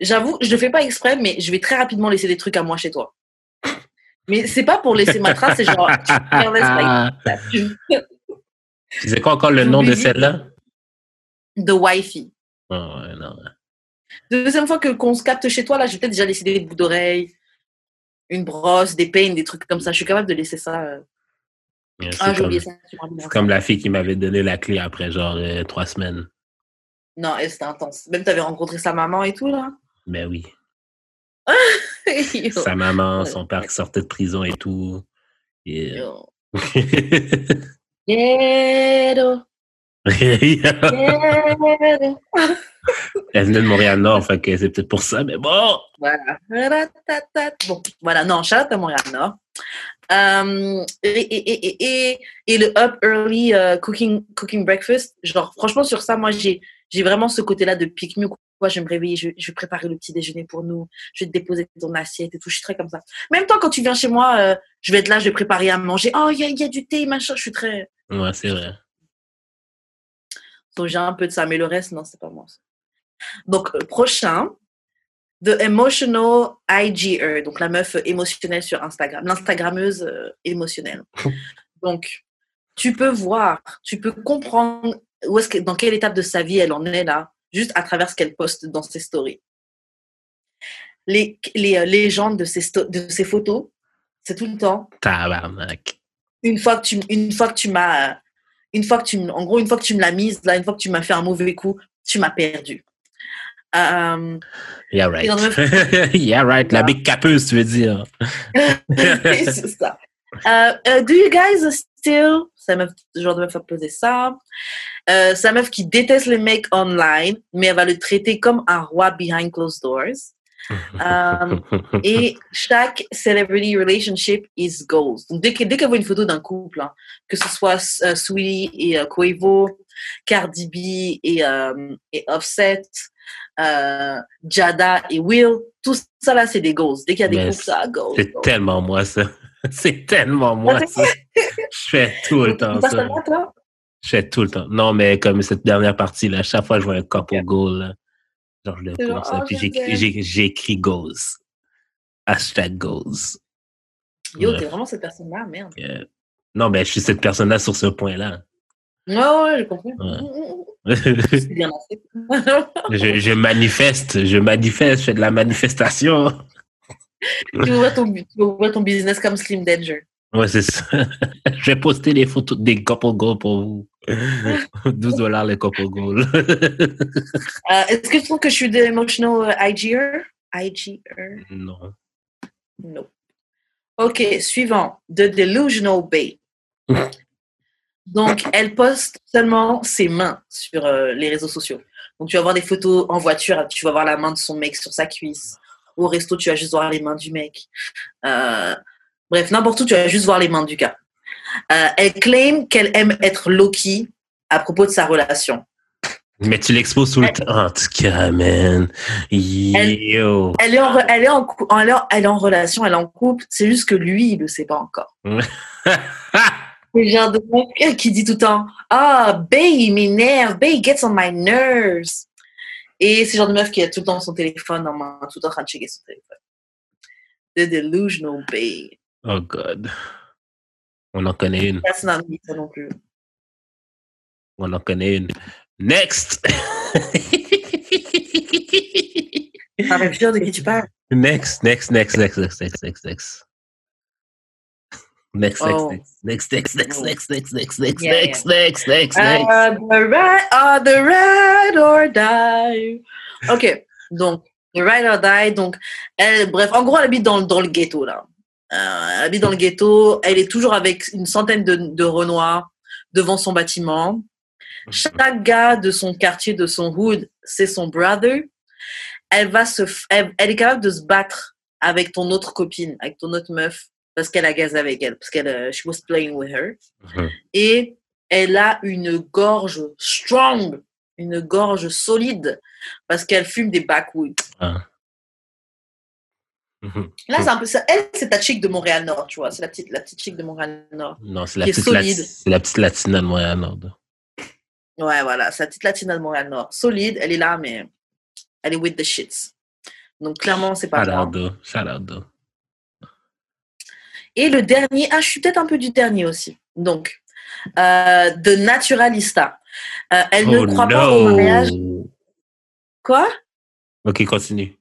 j'avoue, je le fais pas exprès, mais je vais très rapidement laisser des trucs à moi chez toi. Mais c'est pas pour laisser ma trace, c'est genre, tu c'est quoi encore le nom de celle-là? The wifey. Oh, ouais, non. Deuxième fois que qu'on se capte chez toi, là, j'ai peut-être déjà laissé des bouts d'oreilles, une brosse, des peines, des trucs comme ça. Je suis capable de laisser ça. euh. Yeah, C'est Ah, j'ai comme, oublié ça. tu m'as dit c'est comme la fille qui m'avait donné la clé après genre euh, trois semaines. Non, c'était intense. Même t'avais rencontré sa maman et tout, là. Ben oui. Yo. Sa maman, son père qui sortait de prison et tout. Et... Yo. Ghetto, ghetto. Elle venait de Montréal-Nord, fait c'est peut-être pour ça, mais bon! Voilà. Bon, voilà, non, out à Montréal-Nord. Et, le up early cooking, cooking breakfast, genre, franchement, sur ça, moi, j'ai, j'ai vraiment ce côté-là de pique me Quoi, je vais me réveiller, je, vais préparer le petit déjeuner pour nous, je vais te déposer ton assiette et tout. Je suis très comme ça. Même temps, quand tu viens chez moi, je vais être là, je vais préparer à manger. Oh, il y a, y a du thé, machin. Je suis très. Ouais, c'est vrai. Donc, j'ai un peu de ça, mais le reste, non, c'est pas moi. Donc, euh, prochain, The Emotional IGer, donc la meuf émotionnelle sur Instagram, l'Instagrammeuse euh, émotionnelle. Donc, tu peux voir, tu peux comprendre où est-ce que, dans quelle étape de sa vie elle en est là, juste à travers ce qu'elle poste dans ses stories. Les, les euh, légendes de ses, de ses photos, c'est tout le temps Tabarnak. une fois que tu une fois que tu m'as une fois que tu en gros une fois que tu me l'as mise là une fois que tu m'as fait un mauvais coup tu m'as perdu Euh, Yeah, right. Yeah, right. La big capeuse, tu veux dire. c'est ça Euh, euh, do you guys still sa meuf genre de meuf a posé ça euh, sa meuf qui déteste les mecs online mais elle va le traiter comme un roi behind closed doors Euh, et chaque celebrity relationship is goals. Donc, dès que- dès qu'elle voit une photo d'un couple, hein, que ce soit euh, Sweetie et euh, Quavo, Cardi B et, euh, et Offset, euh, Jada et Will, tout ça là, c'est des goals. Dès qu'il y a des Mais couples, ça, goals. C'est goals. tellement moi, ça. C'est tellement moi, ça. Je fais tout le temps, Ça, toi? Je fais tout le temps. Non, mais comme cette dernière partie, là, chaque fois que je vois un couple goal, là, genre, je prends genre, ça, puis je j'ai- j'écris goals. Hashtag goals. Yo, t'es vraiment cette personne-là, merde. Non, mais je suis cette personne-là sur ce point-là. Ouais, ouais, j'ai compris. Ouais. C'est bien je, je manifeste, je manifeste, je fais de la manifestation. tu ouvres ton, tu ouvres ton business comme Slim Danger. Ouais, c'est ça. je vais poster des photos des couple goals pour vous. 12 dollars les couple goals. Euh, Est-ce que tu trouves que je suis de emotional euh, IGer? IGer? non. No. Ok, suivant. The Delusional Bay. Donc, elle poste seulement ses mains sur euh, les réseaux sociaux. Donc, tu vas voir des photos en voiture, tu vas voir la main de son mec sur sa cuisse. Au resto, tu vas juste voir les mains du mec. Euh, bref, n'importe où, tu vas juste voir les mains du gars. Euh, elle claim qu'elle aime être Loki à propos de sa relation. Mais tu l'exposes tout le temps. En tout cas, man. Yo. Elle est en, elle est en, elle est en, elle est en relation, elle est en couple. C'est juste que lui, il le sait pas encore. C'est le genre de mec qui dit tout le temps Ah, babe, il m'énerve, il gets on my nerves. Et c'est le genre de meuf qui a tout le temps son téléphone en main, tout le temps en train de checker son téléphone. The delusional babe. Oh God. On en connaît une. Ça non plus. On en connaît une. Next! Ça va sûr de qui tu parles. Next, next, next, next, next, next, next, next. Next, Oh. next, next, next, Oh. next, next, next, next, Yeah, next, next, next, next. Uh, the ride, uh, the ride or die. Ok, donc, the ride or die. Donc, elle, bref, en gros, elle habite dans, dans le ghetto, là. Euh, elle habite dans le ghetto. Elle est toujours avec une centaine de, de Renois devant son bâtiment. Chaque gars de son quartier, de son hood, c'est son brother. Elle, va se, elle, elle est capable de se battre avec ton autre copine, avec ton autre meuf, parce qu'elle a gazé avec elle, parce qu'elle, euh, she was playing with her Mhm. et elle a une gorge strong, une gorge solide, parce qu'elle fume des backwoods. Ah. Mhm. Là, c'est un peu ça. Elle, c'est ta chick de Montréal-Nord, tu vois. C'est la petite, la petite chick de Montréal-Nord. Non, c'est la petite c'est la petite latina de Montréal-Nord. Ouais, voilà. C'est la petite latina de Montréal-Nord. Solide, elle est là, mais elle est with the shits. Donc, clairement, c'est pas out, though. Et le dernier, ah, je suis peut-être un peu du dernier aussi. Donc, euh, de Naturalista. Euh, elle Oh ne croit pas au mariage. Quoi? Ok, continue.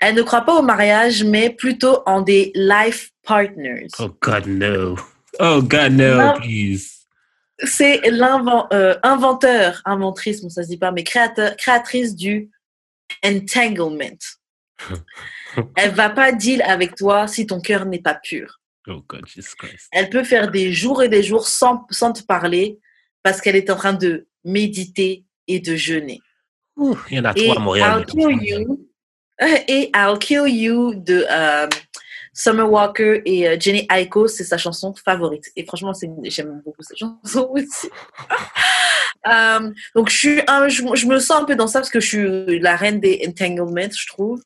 Elle ne croit pas au mariage, mais plutôt en des life partners. Oh God, no. Oh God, no, Non. please. C'est l'inventeur, inventrice, bon, ça se dit pas, mais créateur, créatrice du entanglement. Elle va pas deal avec toi si ton cœur n'est pas pur. Oh God, Jesus Christ. Elle peut faire des jours et des jours sans, sans te parler parce qu'elle est en train de méditer et de jeûner. Ouh, Il y en a trois à Montréal. I'll Kill You et I'll Kill You de euh, Summer Walker et euh, Jenny Aiko, c'est sa chanson favorite. Et franchement, j'aime beaucoup cette chanson aussi. Euh, donc, je, suis je, me sens un peu dans ça parce que je suis la reine des entanglements, je trouve.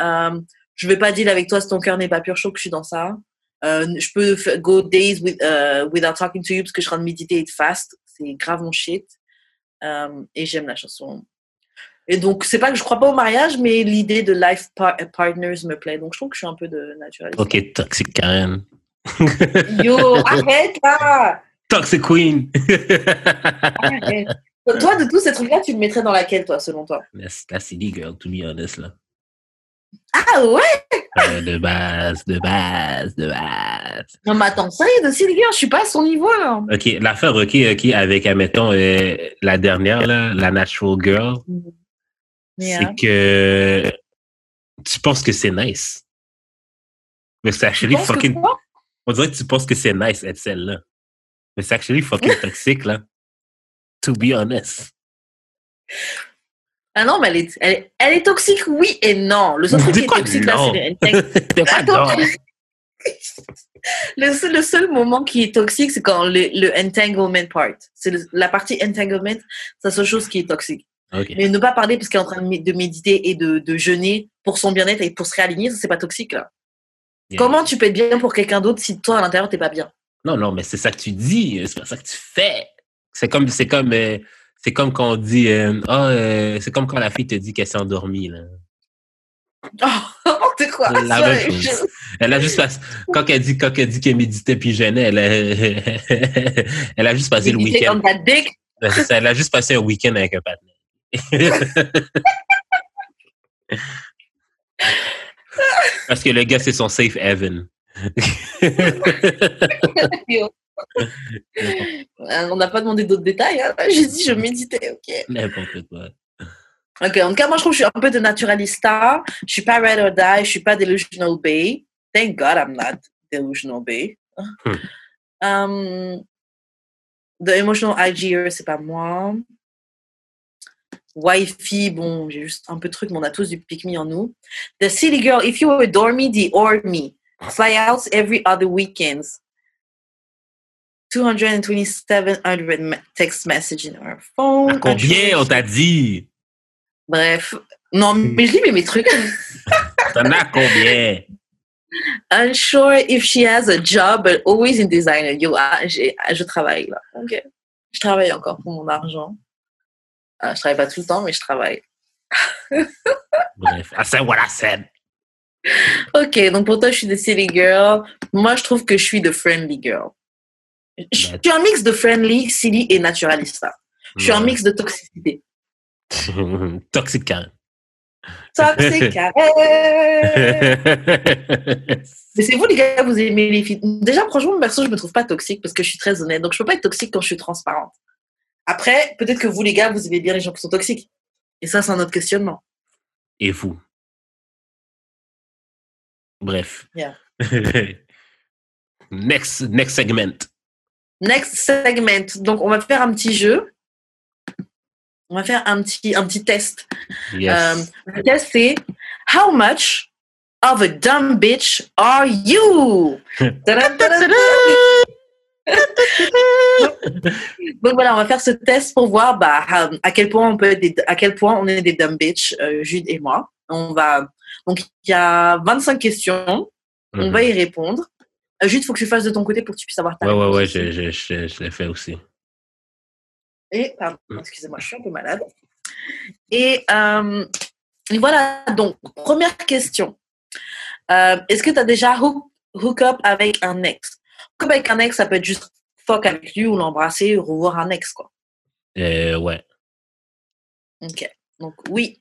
Euh, je vais pas deal avec toi si ton cœur n'est pas pur, trouve que je suis dans ça. Je peux go days with, without talking to you parce que je suis en train de méditer et de fast. C'est grave mon shit. Et j'aime la chanson. Et donc, c'est pas que je crois pas au mariage, mais l'idée de life par- partners me plaît. Donc, je trouve que je suis un peu de naturaliste. Ok, Toxic Karen. Yo, arrête là Toxic Queen. Arrête. Toi, de tous ces trucs-là, tu le mettrais dans laquelle, toi, selon toi? That's, that's City Girl, to be honest, là. Ah ouais Euh, de base, de base, de base. Non, mais attends, sérieux, de Sylvia, je suis pas à son niveau, là. Ok, l'affaire, ok, ok, avec, admettons, euh, la dernière, là, la Natural Girl, Yeah. c'est que tu penses que c'est nice. Mais c'est Tu actually fucking. On dirait que tu penses que c'est nice être celle-là. Mais c'est actually fucking toxique, là. To be honest. Ah non, mais elle est, elle, est- elle est toxique, oui et non. Le seul truc De qui est quoi toxique, là, non? c'est le seul, le seul moment qui est toxique, c'est quand le, le entanglement part. C'est la partie entanglement, c'est la seule chose qui est toxique. Mais ne pas parler parce qu'elle est en train de, mé- de méditer et de, de jeûner pour son bien-être et pour se réaligner, c'est pas toxique, là. Yeah. Comment tu peux être bien pour quelqu'un d'autre si toi, à l'intérieur, t'es pas bien? Non, non, mais c'est ça que tu dis, c'est pas ça que tu fais. C'est comme, c'est comme, euh, c'est comme quand on dit, euh, Ah, euh, c'est comme quand la fille te dit qu'elle s'est endormie, là. Oh, n'importe quoi? La ça, même je-. Elle a juste passé, quand elle dit, quand elle dit qu'elle méditait puis jeûnait, elle a, elle a juste passé le week-end. C'est Elle a juste passé un week-end avec un partenaire. Parce que le gars, c'est son safe. Euh, On n'a pas demandé d'autres détails. Hein. J'ai dit je méditais, ok. N'importe quoi. Ok, en tout cas, moi je trouve que je suis un peu de naturalista. Je suis pas ride or die, je suis pas delusional bay. Thank God I'm not delusional bay. Hmm. Um, the emotional IGer, c'est pas moi. Wifey, bon, j'ai juste un peu de truc, mais on a tous du pick me en nous. The city girl, if you adore me, the or me. Flyouts every other weekends. 227 me- text message in our phone. À combien on t'a dit? Bref. Non, mais je lis mais mes trucs. T'en as combien? Unsure if she has a job, but always in designer. Yo, ah, ah, je travaille là. Ok. Je travaille encore pour mon argent. Ah, je travaille pas tout le temps, mais je travaille. Bref, I said what I said. Ok, donc pour toi, je suis de city girl. Moi, je trouve que je suis de friendly girl. Je suis un mix de friendly, silly et naturalista. Je suis un mix de toxicité. Toxic Karen. Toxic Karen. Mais c'est vous, les gars, vous aimez les filles. Déjà, franchement, perso, je me trouve pas toxique parce que je suis très honnête. Donc, je peux pas être toxique quand je suis transparente. Après, peut-être que vous, les gars, vous aimez bien les gens qui sont toxiques. Et ça, c'est un autre questionnement. Et vous? Bref. Yeah. next, next segment. Next segment. Donc, on va faire un petit jeu. On va faire un petit, un petit test. Yes. Euh, le test, c'est How much of a dumb bitch are you? Donc voilà, on va faire ce test pour voir bah, à- à quel point on peut être des- à quel point on est des dumb bitch, euh, Jude et moi. On va donc il y a 25 questions, on Mhm. va y répondre. Euh, Jude, faut que tu fasses de ton côté pour que tu puisses avoir ta Ouais, ouais, réponse ouais, aussi. je, je, l'ai fait aussi. Et, pardon, excusez-moi, je suis un peu malade. Et, euh, et voilà, donc, première question. Euh, Est-ce que tu as déjà hook, hook up avec un ex? Up avec un ex, ça peut être juste fuck avec lui ou l'embrasser ou revoir un ex, quoi. Euh, ouais. Ok, donc oui.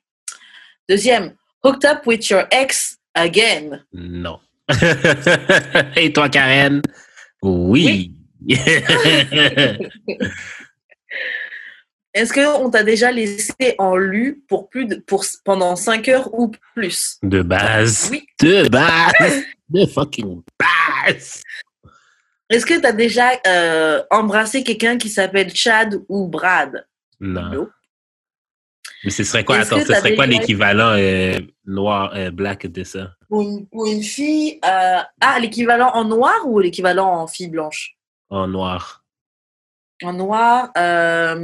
Deuxième, hooked up with your ex again. Non. Et toi, Karen? Oui. Est-ce qu'on t'a déjà laissé en lu pour plus de, pour, pendant 5 heures ou plus? De base. Oui. De base. De fucking base. Est-ce que tu as déjà euh, embrassé quelqu'un qui s'appelle Chad ou Brad? Non. Mais ce serait quoi, attends, ce serait quoi l'équivalent euh, noir, euh, black de ça? Pour une, pour une fille. euh, ah, l'équivalent en noir ou l'équivalent en fille blanche? En noir. En noir. Ah.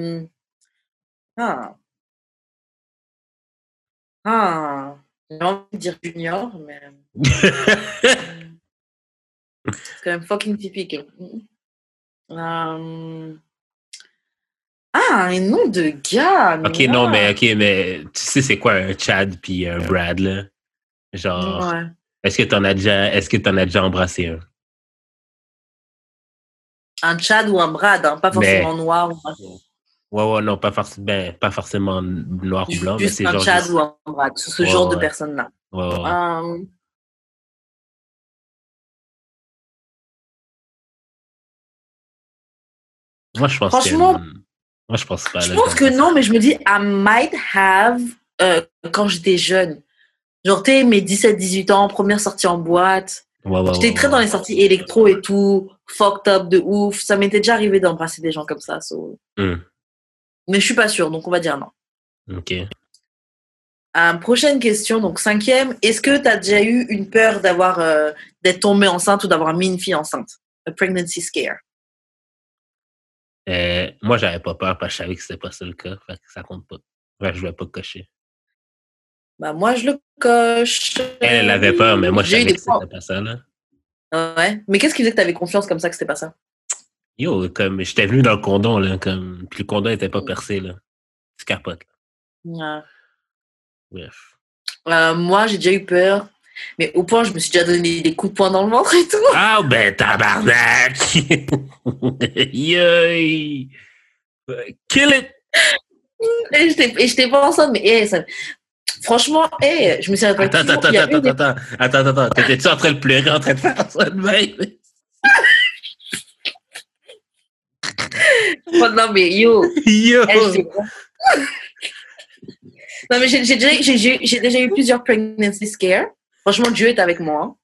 Ah. J'ai envie de dire junior, mais c'est quand même fucking typique. Euh, Ah, un nom de gars. ok, non, mais ok, mais tu sais c'est quoi un Chad puis un Brad, là? Genre, Ouais. est-ce que t'en as déjà, est-ce que t'en as déjà embrassé un? Un Chad ou un Brad, hein, pas Mais- forcément noir. ou un- Ouais, ouais, non, pas, forc- ben, pas forcément noir ou blanc, mais Juste c'est un genre. Chad juste- ou un Brad, ce Ouais, genre de personne-là. Ouais, ouais. Moi, je pense franchement- que. Moi, je pense pas. Je pense que non, mais je me dis, I might have, euh, quand j'étais jeune. Genre, tu mes 17-18 ans, première sortie en boîte. Ouais, ouais, J'étais ouais, très dans les sorties électro et tout, fucked up de ouf. Ça m'était déjà arrivé d'embrasser des gens comme ça. so- Hmm. Mais je suis pas sûre, donc on va dire non. Ok. Euh, prochaine question, donc cinquième. Est-ce que tu as déjà eu une peur d'avoir euh, d'être tombée enceinte ou d'avoir mis une fille enceinte? A pregnancy scare. Euh, moi, j'avais pas peur parce que je savais que c'était pas ça le cas. Fait que ça compte pas. Que je vais pas cocher. Bah, moi, je le coche. Elle, elle avait peur, mais moi, je savais que c'était pas ça, là. Ouais. Mais qu'est-ce qui faisait que tu avais confiance comme ça que c'était pas ça? Yo, comme, j'étais venu dans le condom, là, comme, puis le condom était pas percé, là. Tu capotes, là. Ouais. Bref. Euh, moi, j'ai déjà eu peur. Mais au point, je me suis déjà donné des coups de poing dans le ventre et tout. Ah, ben, tabarnak! Yoï! Kill it! Et j'étais pas enceinte, mais eh, ça- franchement, eh, je me suis Attends, attends, attends, attends, des- attends, attends, attends, attends. T'étais-tu en train de pleurer, en train de faire ça de même? Oh, non, mais yo. Yo! eh, non, mais déjà, j'ai déjà eu plusieurs pregnancy scares. Franchement, Dieu est avec moi.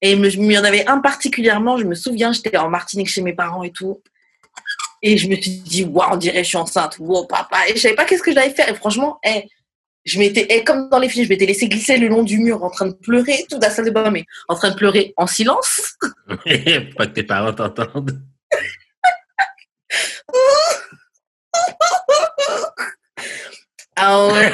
Et il y en avait un particulièrement, je me souviens, j'étais en Martinique chez mes parents et tout. Et je me suis dit, waouh, on dirait que je suis enceinte. Wow, papa. Et je savais pas qu'est-ce que j'allais faire. Et franchement, eh, je m'étais, eh, comme dans les films, je m'étais laissé glisser le long du mur en train de pleurer, tout dans la salle de bain, mais en train de pleurer en silence. pas que tes parents t'entendent. Ah ouais,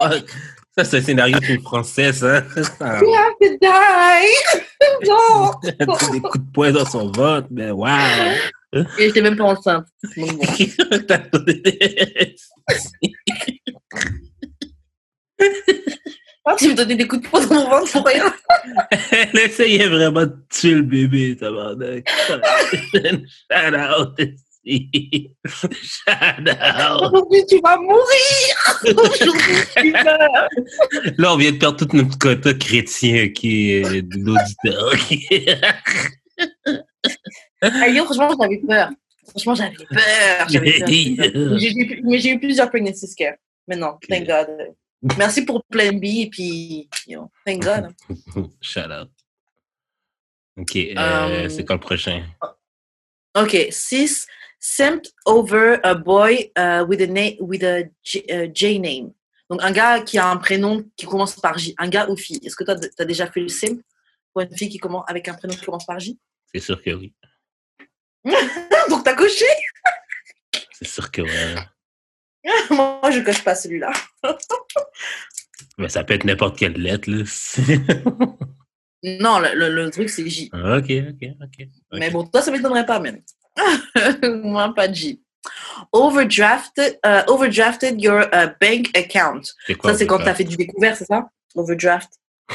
je... Ça, c'est un scénario film français, ça. Ah, We have to die! non! Des coups de poing dans son ventre, mais waouh! Et j'étais même pas enceinte. Bon. Ah, tu me donnais des coups de poing dans mon ventre pour rien? Elle essayait vraiment de tuer le bébé, tabarnak. Shout out. Out. Aujourd'hui, tu vas mourir! Aujourd'hui! Là, on vient de perdre tout notre quota chrétien qui est de l'auditeur. franchement, j'avais peur. Franchement, j'avais peur. Peur. Mais j'ai eu- plusieurs pregnancy scares. Mais non, thank God. Merci pour Plan B et puis, yo, thank God. Shout out. Ok, euh, Euh, c'est quoi le prochain? Ok, 6. Simped over a boy uh, with a, na- with a J, uh, J name. Donc, un gars qui a un prénom qui commence par J. Un gars ou fille. Est-ce que tu as, déjà fait le simp pour une fille qui commence avec un prénom qui commence par J? C'est sûr que oui. Donc, t'as coché? C'est sûr que oui. Moi, je coche pas celui-là. Mais ça peut être n'importe quelle lettre, là. Non, le, le- le truc, c'est J. ok, ok, ok. ok. Mais bon, toi, ça ne m'étonnerait pas même. Moi, pas de J. Overdrafted, uh, overdrafted your uh, bank account. Quoi, Ça, c'est quand tu as fait du découvert, c'est ça? Overdraft.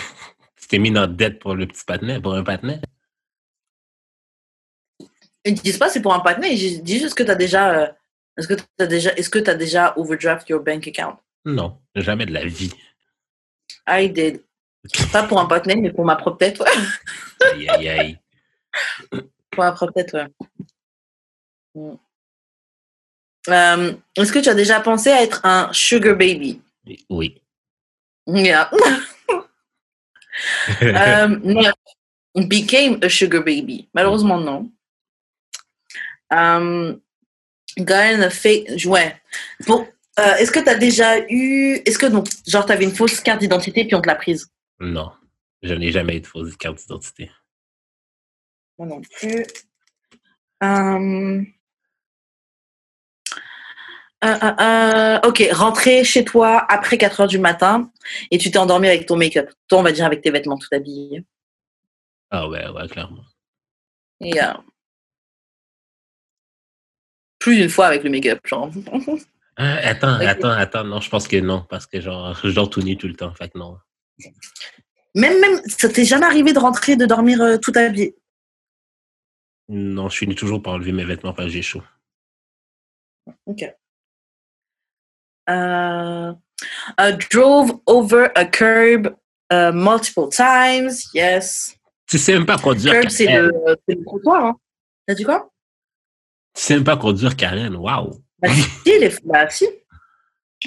Tu t'es mis dans dette pour le petit patinet, pour un patinet? Ils ne disent pas c'est pour un partenaire, ils disent juste que tu as déjà. euh, Est-ce que tu as déjà, est-ce que tu as déjà overdraft your bank account? Non, jamais de la vie. I did. Pas pour un partenaire, mais pour ma propre tête, ouais. Aïe, aïe, aïe. Pour ma propre tête, ouais. Mm. Euh, Est-ce que tu as déjà pensé à être un sugar baby? Oui. Yeah. um, no, became a sugar baby. Malheureusement, non. Um, got a fake. Ouais. Bon, euh, est-ce que tu as déjà eu. Est-ce que, donc, genre, tu avais une fausse carte d'identité puis on te l'a prise? Non, je n'ai jamais eu de fausse carte d'identité. Moi non plus. Um, euh, euh, euh, ok, rentrer chez toi après 4 heures du matin et tu t'es endormi avec ton make-up. Toi, on va dire avec tes vêtements tout habillés. Ah ouais, ouais, clairement. Et, euh, plus d'une fois avec le make-up, genre. Ah, attends, attends, attends. Non, je pense que non, parce que genre, je dors tout nu tout le temps. Fait que non. Même, même, ça t'est jamais arrivé de rentrer, de dormir euh, tout habillé? Non, je finis toujours par enlever mes vêtements parce que j'ai chaud. Ok. Euh, uh, drove over a curb uh, multiple times. Yes. Tu sais même pas conduire Curb, c'est le, le trottoir. Hein. T'as dit quoi? Tu sais même pas conduire Karen. Waouh. Bah, si, les- bah, si.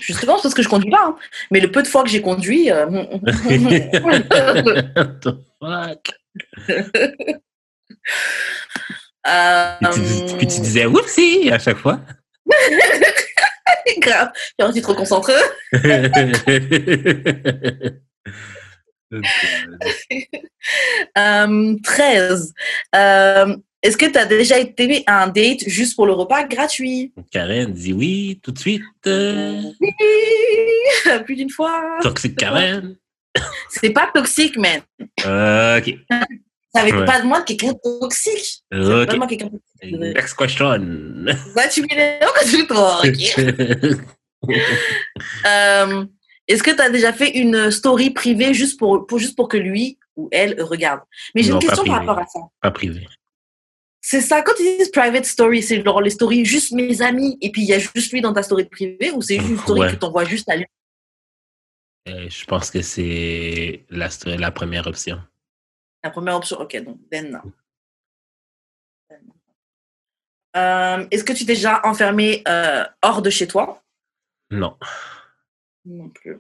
Justement, c'est parce que je conduis pas. hein. Mais le peu de fois que j'ai conduit. euh, What the fuck? euh, tu, tu disais oupsie à chaque fois. grave. Tu es trop concentré. Euh, 13. Euh, Est-ce que tu as déjà été à un date juste pour le repas gratuit? Karen dit oui tout de suite. Oui, plus d'une fois. Toxic Karen. C'est pas toxique, man. Euh, ok. Ça avait Ouais. pas de moi quelqu'un de toxique. Avait pas de moi quelqu'un de. Next question. Tu m'énerves quand tu toi. ok. Euh, Est-ce que tu as déjà fait une story privée juste pour, pour, juste pour que lui ou elle regarde? Mais j'ai une question par rapport à ça. Pas privé. C'est ça, quand ils disent private story, c'est genre les stories juste mes amis et puis il y a juste lui dans ta story privée ou c'est juste une story Ouais. que tu envoies juste à lui? Euh, je pense que c'est la, la première option. La première option, ok, donc then non. Euh, Est-ce que tu t'es déjà enfermé euh, hors de chez toi? Non. Non plus.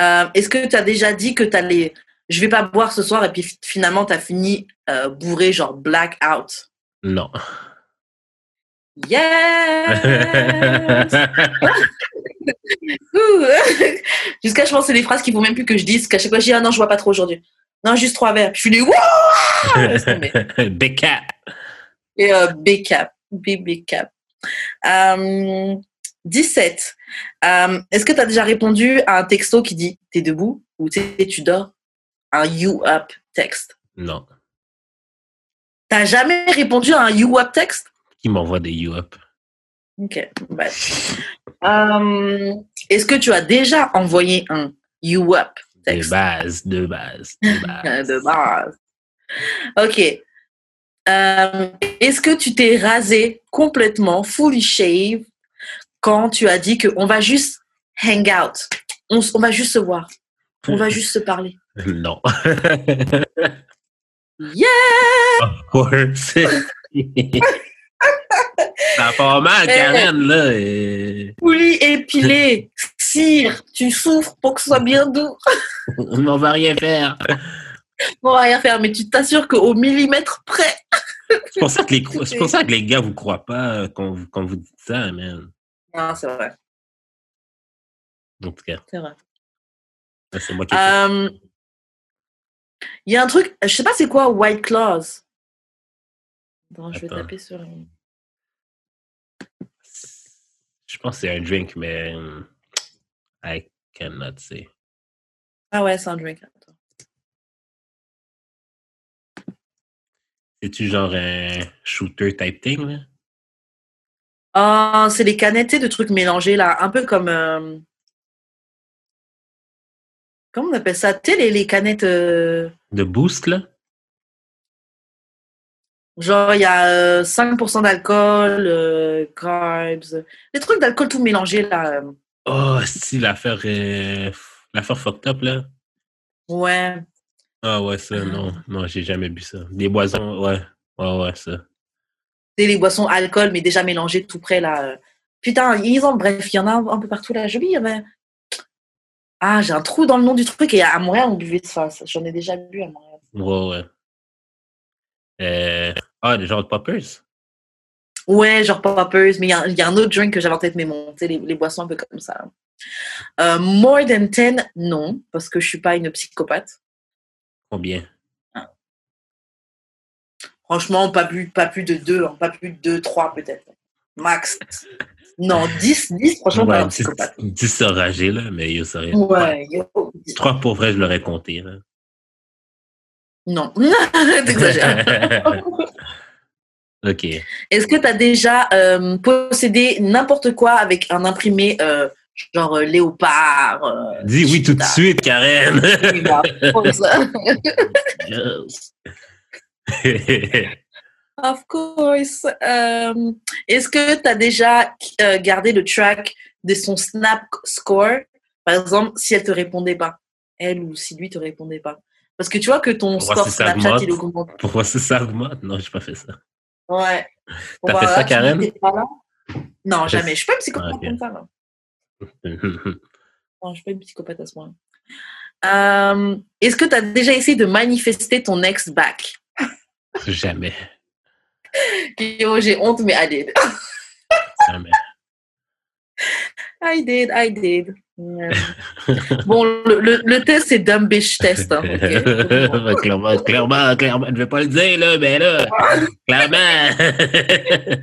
Euh, Est-ce que tu as déjà dit que tu allais, je vais pas boire ce soir et puis fi- finalement tu as fini bourré, genre black out? Non. Yes. Jusqu'à je pense que c'est des phrases qu'il faut même plus que je dise, qu'à chaque fois je dis ah non je vois pas trop aujourd'hui. Non juste trois verres. Puis je suis des Wouah. Becca. Et euh, B-cap, B-B-cap. Euh, 17. Euh, Est-ce que tu as déjà répondu à un texto qui dit t'es debout ou t'es- tu dors? Un you up texte. Non. T'as jamais répondu à un you up texte Qui m'envoie des you up? Ok. bah. Euh, Est-ce que tu as déjà envoyé un you up De base, de base, de Euh, base. de base. Ok. Euh, Est-ce que tu t'es rasé complètement, fully shave, quand tu as dit qu'on va juste hang out, on, va juste se voir, on va juste se parler. Non. Yeah! of course. Ça mal, Eh. Karen, là. et- Fully épilé, tu souffres pour que ce soit bien doux. On va rien faire. On va rien faire, mais tu t'assures qu'au millimètre près. C'est pour, ça que les, pour ça que les gars vous croient pas euh, quand vous, quand vous dites ça, man. Non, c'est vrai, En tout cas, c'est vrai. ça, c'est moi qui. Euh, Il y a un truc, je sais pas c'est quoi White Claws. Attends, je vais Attends. taper sur. Je pense que c'est un drink, mais euh, I cannot say. Ah ouais, c'est un drink. Attends. C'est-tu genre un shooter type thing, là? Ah, c'est les canettes de trucs mélangés là, un peu comme. euh, Comment on appelle ça? Tu sais, les, les canettes. euh, De boost, là? Genre, il y a euh, 5% d'alcool, euh, carbs, des trucs d'alcool tout mélangés là. Oh, si, l'affaire l'affaire fucked up, là. Ouais. Ah ouais, ça, non. Non, j'ai jamais bu ça. Des boisons, ouais. Ouais, ouais, ça. C'est les boissons alcool, mais déjà mélangées tout près là. euh. Putain, ils ont, bref, il y en a un, peu partout là. Je lis, mais. Ah, j'ai un trou dans le nom du truc et à Montréal, on buvait ça. J'en ai déjà bu à Montréal. Ouais, ouais. Euh, ah, des genres de poppers? Ouais, genre poppers, mais il y, a- il y a un autre drink que j'avais en tête, mais bon, les, les boissons un peu comme ça. Euh, more than 10, non, parce que je suis pas une psychopathe. Combien? Franchement, pas plus, pas plus de 2, pas plus de 2, 3 peut-être. Max. Non, 10, 10, franchement, pas Ouais, un 10, psychopathe. 10 enragés, là, mais ça rien. Ouais, yo. 3 pour vrai, je l'aurais compté, là. Non, t'exagères. OK. Est-ce que tu as déjà euh, possédé n'importe quoi avec un imprimé euh, genre euh, léopard Dis oui tout de suite, Karen. Bah. Of course. Est-ce que tu as déjà gardé le track de son Snap score? Par exemple, si elle te répondait pas, elle ou si lui te répondait pas. Parce que tu vois que ton Pour voir score Snapchat, il augmente. Pour voir si ça augmente? Non, j'ai pas fait ça. Ouais. T'as fait ça, tu Karen? Non, jamais. Je suis pas une psychopathe Ah, ok. comme ça. là. Non, je suis pas une psychopathe à ce point. Euh, Est-ce que tu as déjà essayé de manifester ton ex back? Jamais. J'ai honte, mais I did. Jamais. I did, I did. Bon, le, le, le test, c'est dumb bitch test. hein, clairement, clairement, clairement. Je vais pas le dire, là, mais là, clairement.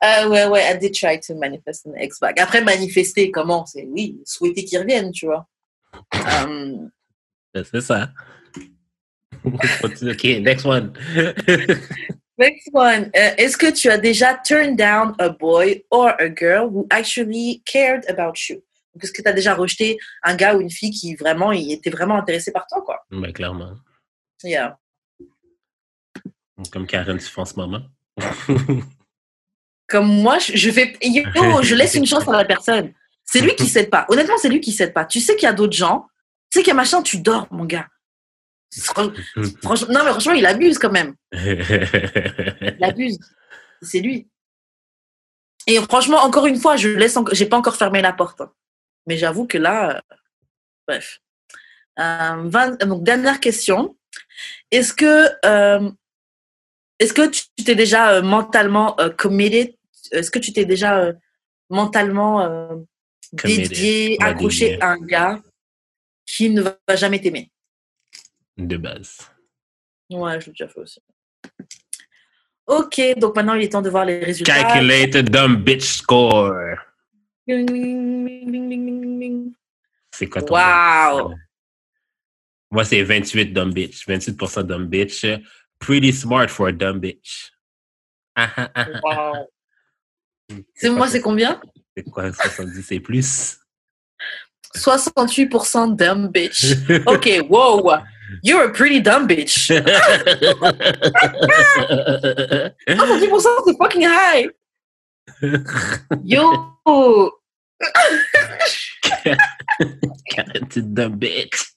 Ah ouais, ouais, I did try to manifest an ex back. Après, manifester, comment? C'est oui, souhaiter qu'il revienne, tu vois. Euh, C'est ça. OK, next one. Next one. Est-ce que tu as déjà turned down a boy or a girl who actually cared about you? Est-ce que tu as déjà rejeté un gars ou une fille qui vraiment il était vraiment intéressé par toi, quoi? Ben, clairement. Yeah. Comme Karen, tu fais en ce moment. Comme moi, je, fais, yo, je laisse une chance à la personne. C'est lui qui s'aide pas. Honnêtement, c'est lui qui s'aide pas. Tu sais qu'il y a d'autres gens. Tu sais qu'il y a machin, tu dors, mon gars. Franchement, non, mais franchement, il abuse quand même. Il abuse. C'est lui. Et franchement, encore une fois, je laisse, enco- j'ai pas encore fermé la porte. hein. Mais j'avoue que là, euh, bref. Euh, vingt- donc dernière question. Est-ce que, euh, est-ce que tu t'es déjà euh, mentalement euh, committed? Est-ce que tu t'es déjà euh, mentalement euh, dédié, accroché à un gars qui ne va jamais t'aimer? De base. Ouais, je l'ai déjà fait aussi. Ok, donc maintenant il est temps de voir les résultats. Calculated dumb bitch score. C'est quoi ton Wow. Moi, c'est 28 dumb bitch. 28% dumb bitch. Pretty smart for a dumb bitch. Ah, ah, ah. Wow. C'est moi, c'est combien? C'est quoi 70 c'est plus? 68% dumb bitch. Ok, wow. You're a pretty dumb bitch. Ah, 70% c'est fucking high. Yo. T'es dumb bitch.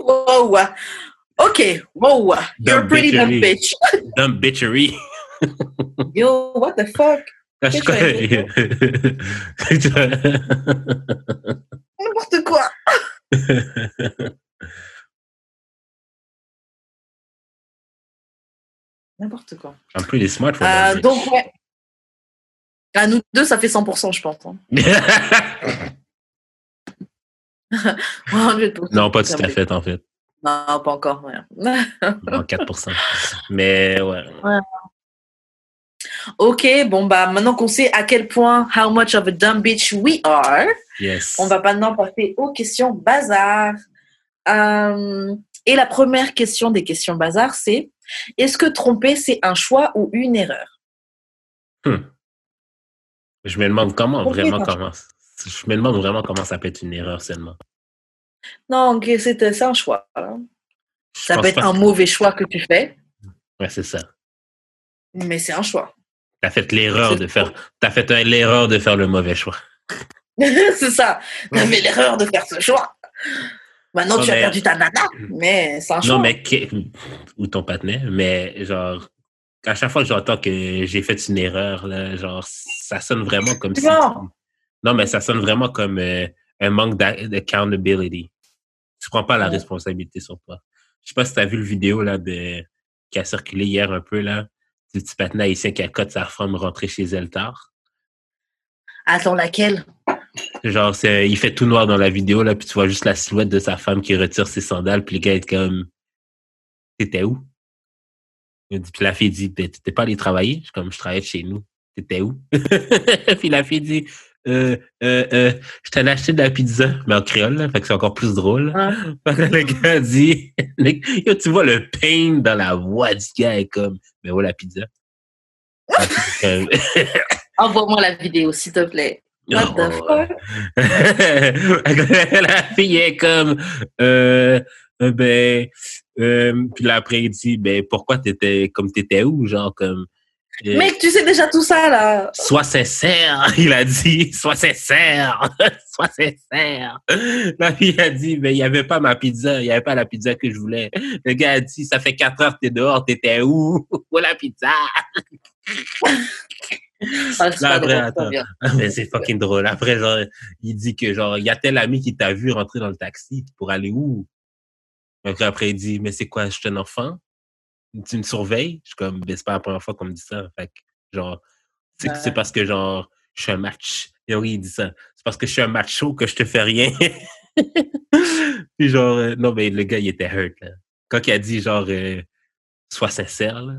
wow. Ok. Wow. You're a Dumb pretty dumb bitchery. bitch. Dumb bitchery. Yo, what the fuck? Je N'importe quoi. N'importe quoi. I'm pretty smart for Euh, donc, ouais. À nous deux, ça fait 100%, je pense. hein. 100%. non, pas tout à fait, en fait. Non, pas encore. ouais. Non, 4%. Mais ouais. ok, bon, bah, maintenant qu'on sait à quel point, how much of a dumb bitch we are, Yes. on va maintenant passer aux questions bazar. Euh, et la première question des questions bazar, c'est est-ce que tromper, c'est un choix ou une erreur? Je me demande comment, vraiment, comment. Je me demande vraiment comment ça peut être une erreur seulement. Non, ok, c'est un choix. hein. Ça peut être un que- mauvais choix que tu fais, Ouais, c'est ça. mais c'est un choix. T'as fait l'erreur de faire. T'as fait euh, l'erreur de faire le mauvais choix. c'est ça. Fait l'erreur de faire ce choix. Maintenant, Non, tu as mais- perdu ta nana, mais c'est un choix. Non, mais ou ton patinet, mais genre à chaque fois que j'entends que j'ai fait une erreur, là, genre ça sonne vraiment comme si. Non. Non, mais ça sonne vraiment comme euh, un manque d'a- d'accountability. Tu prends pas la Ouais. responsabilité sur toi. Je sais pas si tu as vu le vidéo là de qui a circulé hier un peu là, du petit patinet haïtien qui a cote sa femme rentrer chez elle tard. Attends, laquelle? Genre, c'est, il fait tout noir dans la vidéo, là, puis tu vois juste la silhouette de sa femme qui retire ses sandales, puis le gars est comme, t'étais où? Il dit- Puis la fille dit, Ben, t'étais pas allé travailler? Je suis comme, je travaillais chez nous. T'étais où? puis la fille dit, euh, euh, euh, je t'en ai acheté de la pizza, mais en créole, là, fait que c'est encore plus drôle. Que le gars dit, Yo, tu vois le pain dans la voix du gars, est comme, mais où la pizza? Envoie-moi la vidéo, s'il te plaît. What the Oh, fuck? La fille est comme euh, euh, ben euh, puis là après il dit ben pourquoi t'étais comme t'étais où? Genre comme euh, Mec, tu sais déjà tout ça, là. sois sincère il a dit sois sincère sois sincère. La fille a dit ben il y avait pas ma pizza il y avait pas la pizza que je voulais. Le gars a dit ça fait quatre heures que t'es dehors t'étais où? Où la pizza? Ah, c'est Là, après, attends. mais c'est fucking drôle. Après, genre, il dit que, genre, il y a tel ami qui t'a vu rentrer dans le taxi pour aller où? Donc, après, il dit, mais c'est quoi, je suis un enfant? Tu me surveilles? Je suis comme, ben, c'est pas la première fois qu'on me dit ça. Fait que, genre, c'est Ouais. parce que, genre, je suis un match. Et oui, il dit ça. C'est parce que je suis un macho que je te fais rien. Puis, genre, euh, non, mais le gars, il était hurt, là. Quand il a dit, genre, euh, sois sincère, là.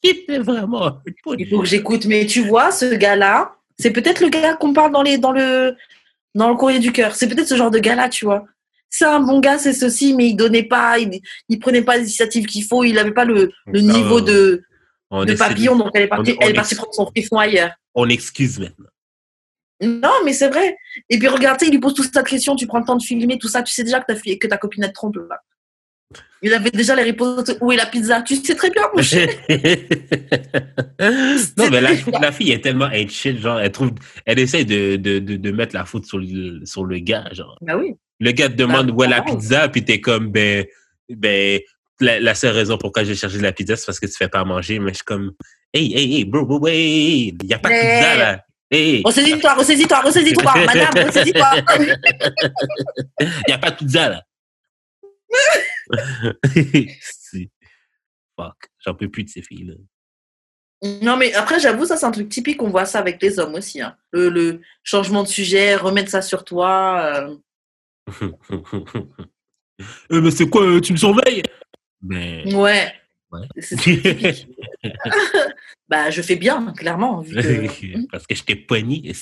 il était vraiment Il faut que j'écoute. Mais tu vois, ce gars-là, c'est peut-être le gars qu'on parle dans, les, dans, le, dans le courrier du cœur. C'est peut-être ce genre de gars-là, tu vois. C'est un bon gars, c'est ceci, mais il donnait pas, il, il prenait pas l'initiative qu'il faut, il avait pas le, le Ah, niveau de, de papillon, donc elle est partie, on- on elle est partie prendre son frisson ailleurs. on excuse maintenant. Non, mais c'est vrai. Et puis regarde, tu sais, il lui pose toute cette question, tu prends le temps de filmer, tout ça, tu sais déjà que ta, fille, que ta copine elle te trompe. Là. Il avait déjà les réponses. Où est la pizza Tu sais très bien, mon non, mais la, la fille est tellement shit, genre, elle trouve, elle essaie de, de, de, de mettre la faute sur le, sur le gars, genre. Bah oui. Le gars te demande Bah, où est la pizza, puis t'es comme, ben, ben, la, la seule raison pourquoi j'ai cherché de la pizza, c'est parce que tu fais pas à manger, mais je suis comme, hey, hey, hey, bro, bro, wait, il y a pas de Mais- pizza, là. Hey, Ressaisis-toi, ressaisis-toi, ressaisis-toi, madame, ressaisis-toi. il y a pas de pizza, là. Si. Fuck, j'en peux plus de ces filles-là. Non, mais après, j'avoue, ça, c'est un truc typique. On voit ça avec les hommes aussi. hein. Le, le changement de sujet, remettre ça sur toi. euh, Euh, mais c'est quoi, euh, tu me surveilles? Ouais. Ouais. C'est typique. bah, je fais bien, clairement. Vu que... parce que je t'ai pogné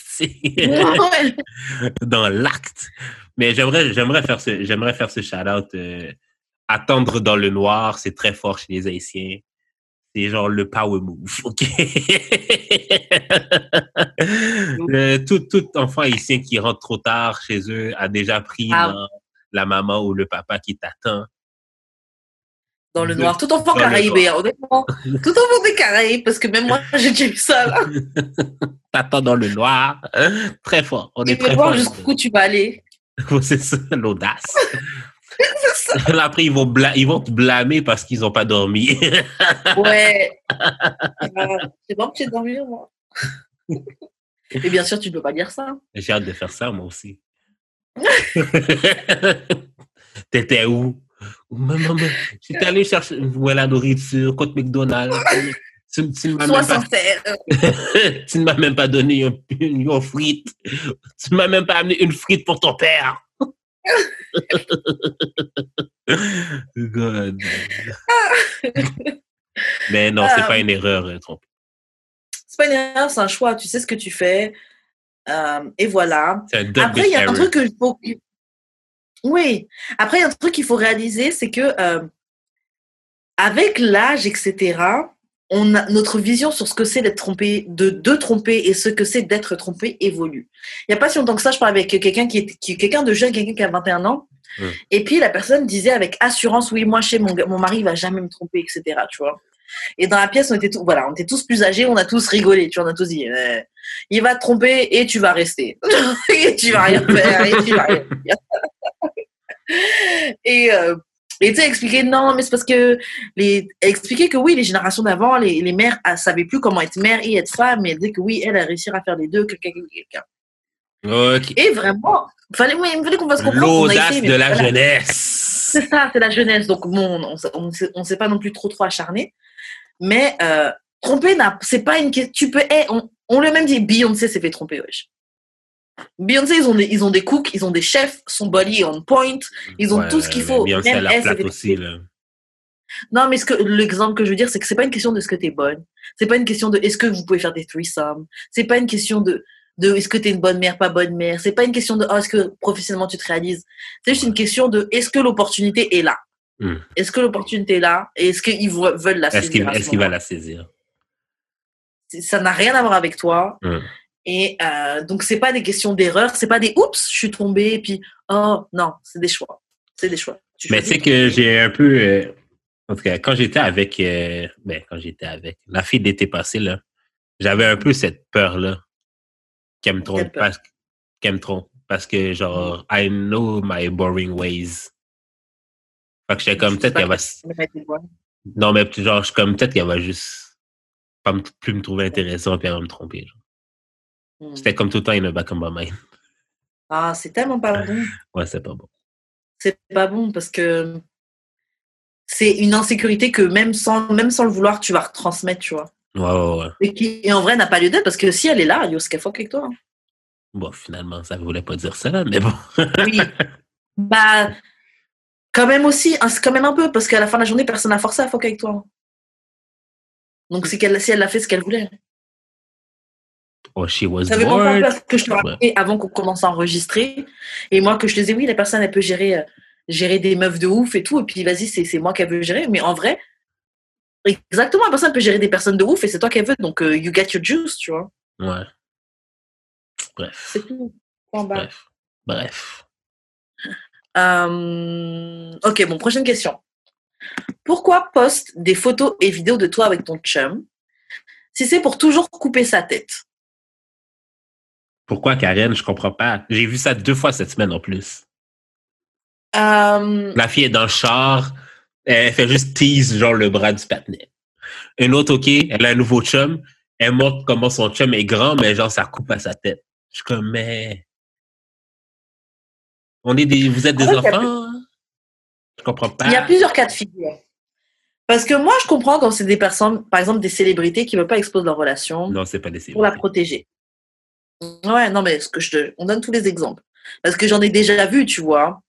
dans l'acte. Mais j'aimerais, j'aimerais faire ce, j'aimerais faire ce shout-out. euh, attendre dans le noir, c'est très fort chez les Haïtiens. C'est genre le power move, ok? Le- tout, tout enfant haïtien qui rentre trop tard chez eux a déjà pris Ah. dans, la maman ou le papa qui t'attend. Dans le noir. Tout enfant le caraïbéen, honnêtement. Tout enfant des Caraïbes, parce que même moi, j'ai déjà vu ça. T'attends dans le noir. Très fort. On Tu est très voir jusqu'où tu vas aller. C'est ça, l'audace. Là, Après, ils vont, bla- ils vont te blâmer parce qu'ils n'ont pas dormi. Ouais. C'est bon, tu es dormir, moi. Et bien sûr, tu ne peux pas dire ça. J'ai hâte de faire ça, moi aussi. T'étais où? Maman, j'étais allé chercher où est la nourriture, côte McDonald's. Tu, tu ne m'as Sois même pas sincère. tu ne m'as même pas donné un- une, une frite. Tu ne m'as même pas amené une frite pour ton père. God. Mais non, c'est Ah. pas une erreur, euh, trompe. C'est pas une erreur, c'est un choix. Tu sais ce que tu fais. Euh, et voilà. Après, il y a un truc que faut. Oui. Après, il y a un truc qu'il faut réaliser, c'est que euh, avec l'âge, etc., on a, notre vision sur ce que c'est d'être trompé, de, de tromper et ce que c'est d'être trompé évolue. Il n'y a pas si longtemps que ça, je parlais avec quelqu'un qui est qui, quelqu'un de jeune, quelqu'un qui a 21 ans. Et puis la personne disait avec assurance, oui, moi, chez mon, mon mari, il va jamais me tromper, etc. Tu vois. Et dans la pièce, on était tous, voilà, on était tous plus âgés, on a tous rigolé, tu vois, on a tous dit, euh, il va te tromper et tu vas rester. et tu vas rien faire, et tu vas rien faire. et, euh, et tu sais, expliquer, non, mais c'est parce que, les, expliquer que oui, les générations d'avant, les, les mères, elles savaient plus comment être mère et être femme, mais disait que oui, elle a réussi à faire les deux, quelqu'un, quelqu'un. Ok. Et vraiment, fallait, oui, il fallait qu'on fasse comprendre. L'audace de la voilà. jeunesse. C'est ça, c'est la jeunesse. Donc, bon, on s'est- on s'est- on pas non plus trop, trop acharné. Mais euh, tromper, c'est pas une question. Tu peux. eh, on, on l'a même dit, Beyoncé s'est fait tromper, wesh. Beyoncé, ils ont, des, ils ont des cooks, ils ont des chefs, son body est on point, ils ont Ouais, tout ce qu'il faut. Beyoncé, Même elle aussi, là. Non, mais ce que, l'exemple que je veux dire, c'est que c'est pas une question de ce que tu es bonne. C'est pas une question de est-ce que vous pouvez faire des threesomes? C'est pas une question de, de est-ce que tu es une bonne mère, pas bonne mère? C'est pas une question de oh, est-ce que professionnellement tu te réalises? C'est juste une question de est-ce que l'opportunité est là? Hmm. Est-ce que l'opportunité est là? Et est-ce qu'ils veulent la Est-ce saisir qu'il est-ce qu'il va moment la saisir? Ça n'a rien à voir avec toi. Hmm. Et euh, donc, c'est pas des questions d'erreur. C'est pas des oups, je suis tombée et puis oh non, c'est des choix. C'est des choix. Tu Mais tu sais que j'ai un peu. euh, en tout cas, quand j'étais avec. euh, ben, quand j'étais avec. La fille d'été passé, là. J'avais un peu cette peur-là. Qu'elle me trompe parce, qu'elle me trompe. Parce que, genre, I know my boring ways. Fait que j'étais comme, peut-être qu'elle va. Non, mais genre, je suis comme, peut-être qu'elle va juste. Pas me- plus me trouver intéressant puis elle va me tromper. genre. Hmm. C'était comme tout le temps in the back of my mind. Ah, c'est tellement pas bon. Ouais, c'est pas bon. c'est pas bon parce que c'est une insécurité que même sans, même sans le vouloir, tu vas retransmettre, tu vois. Ouais, ouais, ouais. Et qui, et en vrai, n'a pas lieu d'être parce que si elle est là, yo, ce qu'elle fuck avec toi. hein. Bon, finalement, ça voulait pas dire ça, mais bon. Oui. bah, quand même aussi, c'est quand même un peu parce qu'à la fin de la journée, personne n'a forcé à fuck avec toi. hein. Donc, c'est qu'elle, si elle a fait ce qu'elle voulait. Oh, she was Ça veut bored. faire que je te rappelais avant qu'on commence à enregistrer. Et moi, que je te disais, oui, la personne, elle peut gérer, euh, gérer des meufs de ouf et tout. Et puis, vas-y, c'est, moi qu'elle veut gérer. Mais en vrai, exactement, la personne peut gérer des personnes de ouf et c'est toi qu'elle veut. Donc, euh, you get your juice, tu vois. Ouais. Bref. C'est tout. Bref. Bref. Euh, ok, bon, prochaine question. Pourquoi poste des photos et vidéos de toi avec ton chum si c'est pour toujours couper sa tête? Pourquoi, Karen? Je comprends pas. J'ai vu ça deux fois cette semaine en plus. Euh, La fille est dans le char. Elle fait juste tease, genre, le bras du patinet. Une autre, OK, elle a un nouveau chum. Elle montre comment son chum est grand, mais genre, ça coupe à sa tête. Je suis comme, mais... On est des... Vous êtes des En fait, enfants? hein? Je comprends pas. Il y a plusieurs cas de figure. Parce que moi, je comprends quand c'est des personnes, par exemple des célébrités qui ne veulent pas exposer leur relation Non, c'est pas des pour la célébrités. protéger. Ouais, non, mais ce que je te... on donne tous les exemples. Parce que j'en ai déjà vu, tu vois.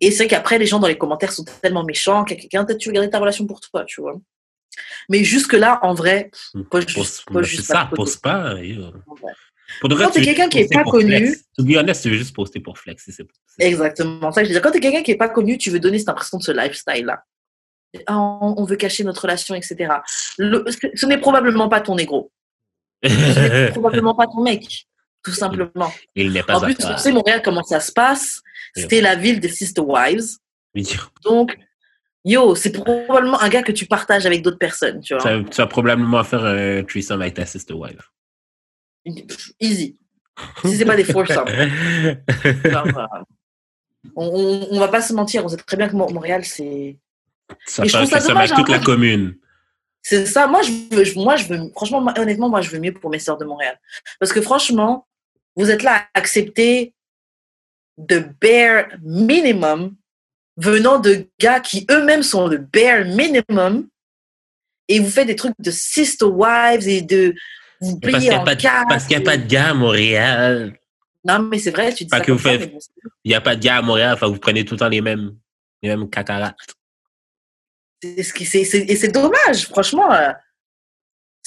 Et c'est vrai qu'après, les gens dans les commentaires sont tellement méchants qu'il y a quelqu'un, peut-être tu veux garder ta relation pour toi, tu vois. Mais jusque-là, en vrai, pas juste, Pose- pas mais juste c'est la ça, pose pas. Pour de vrai, Quand tu t'es veux quelqu'un qui est poster pas connu-. To be honest, tu veux juste poster pour flex. si c'est- Exactement. Ça, je dis. Quand tu es quelqu'un qui n'est pas connu, tu veux donner cette impression de ce lifestyle-là. Ah, on veut cacher notre relation, etc. Le- ce n'est probablement pas ton négro. Ce n'est probablement pas ton mec. Tout simplement. Il n'est pas En plus, on sait Montréal comment ça se passe? C'était la ville des Sister Wives. Oui. Donc, yo, c'est probablement un gars que tu partages avec d'autres personnes, tu vois. Ça- Tu vas probablement faire un threesome avec ta sister wife. Easy. Si c'est pas des foursomes. Euh, on, on, on va pas se mentir, on sait très bien que Mo- Montréal, c'est. ça Mais je trouve ça dommage, toute hein, la moi, commune. C'est ça. Moi, je veux, moi, je veux, franchement, honnêtement, moi, je veux mieux pour mes sœurs de Montréal. Parce que franchement, vous êtes là à accepter de bare minimum venant de gars qui eux-mêmes sont le bare minimum et vous faites des trucs de sister wives et de vous Parce qu'il n'y a, en pas de- parce qu'il y a pas de gars à Montréal. Non, mais c'est vrai, tu dis Pas ça que vous faites- Il n'y a pas de gars à Montréal. Enfin, vous prenez tout le temps les mêmes, les mêmes c'est c'est c'est- et c'est dommage franchement euh,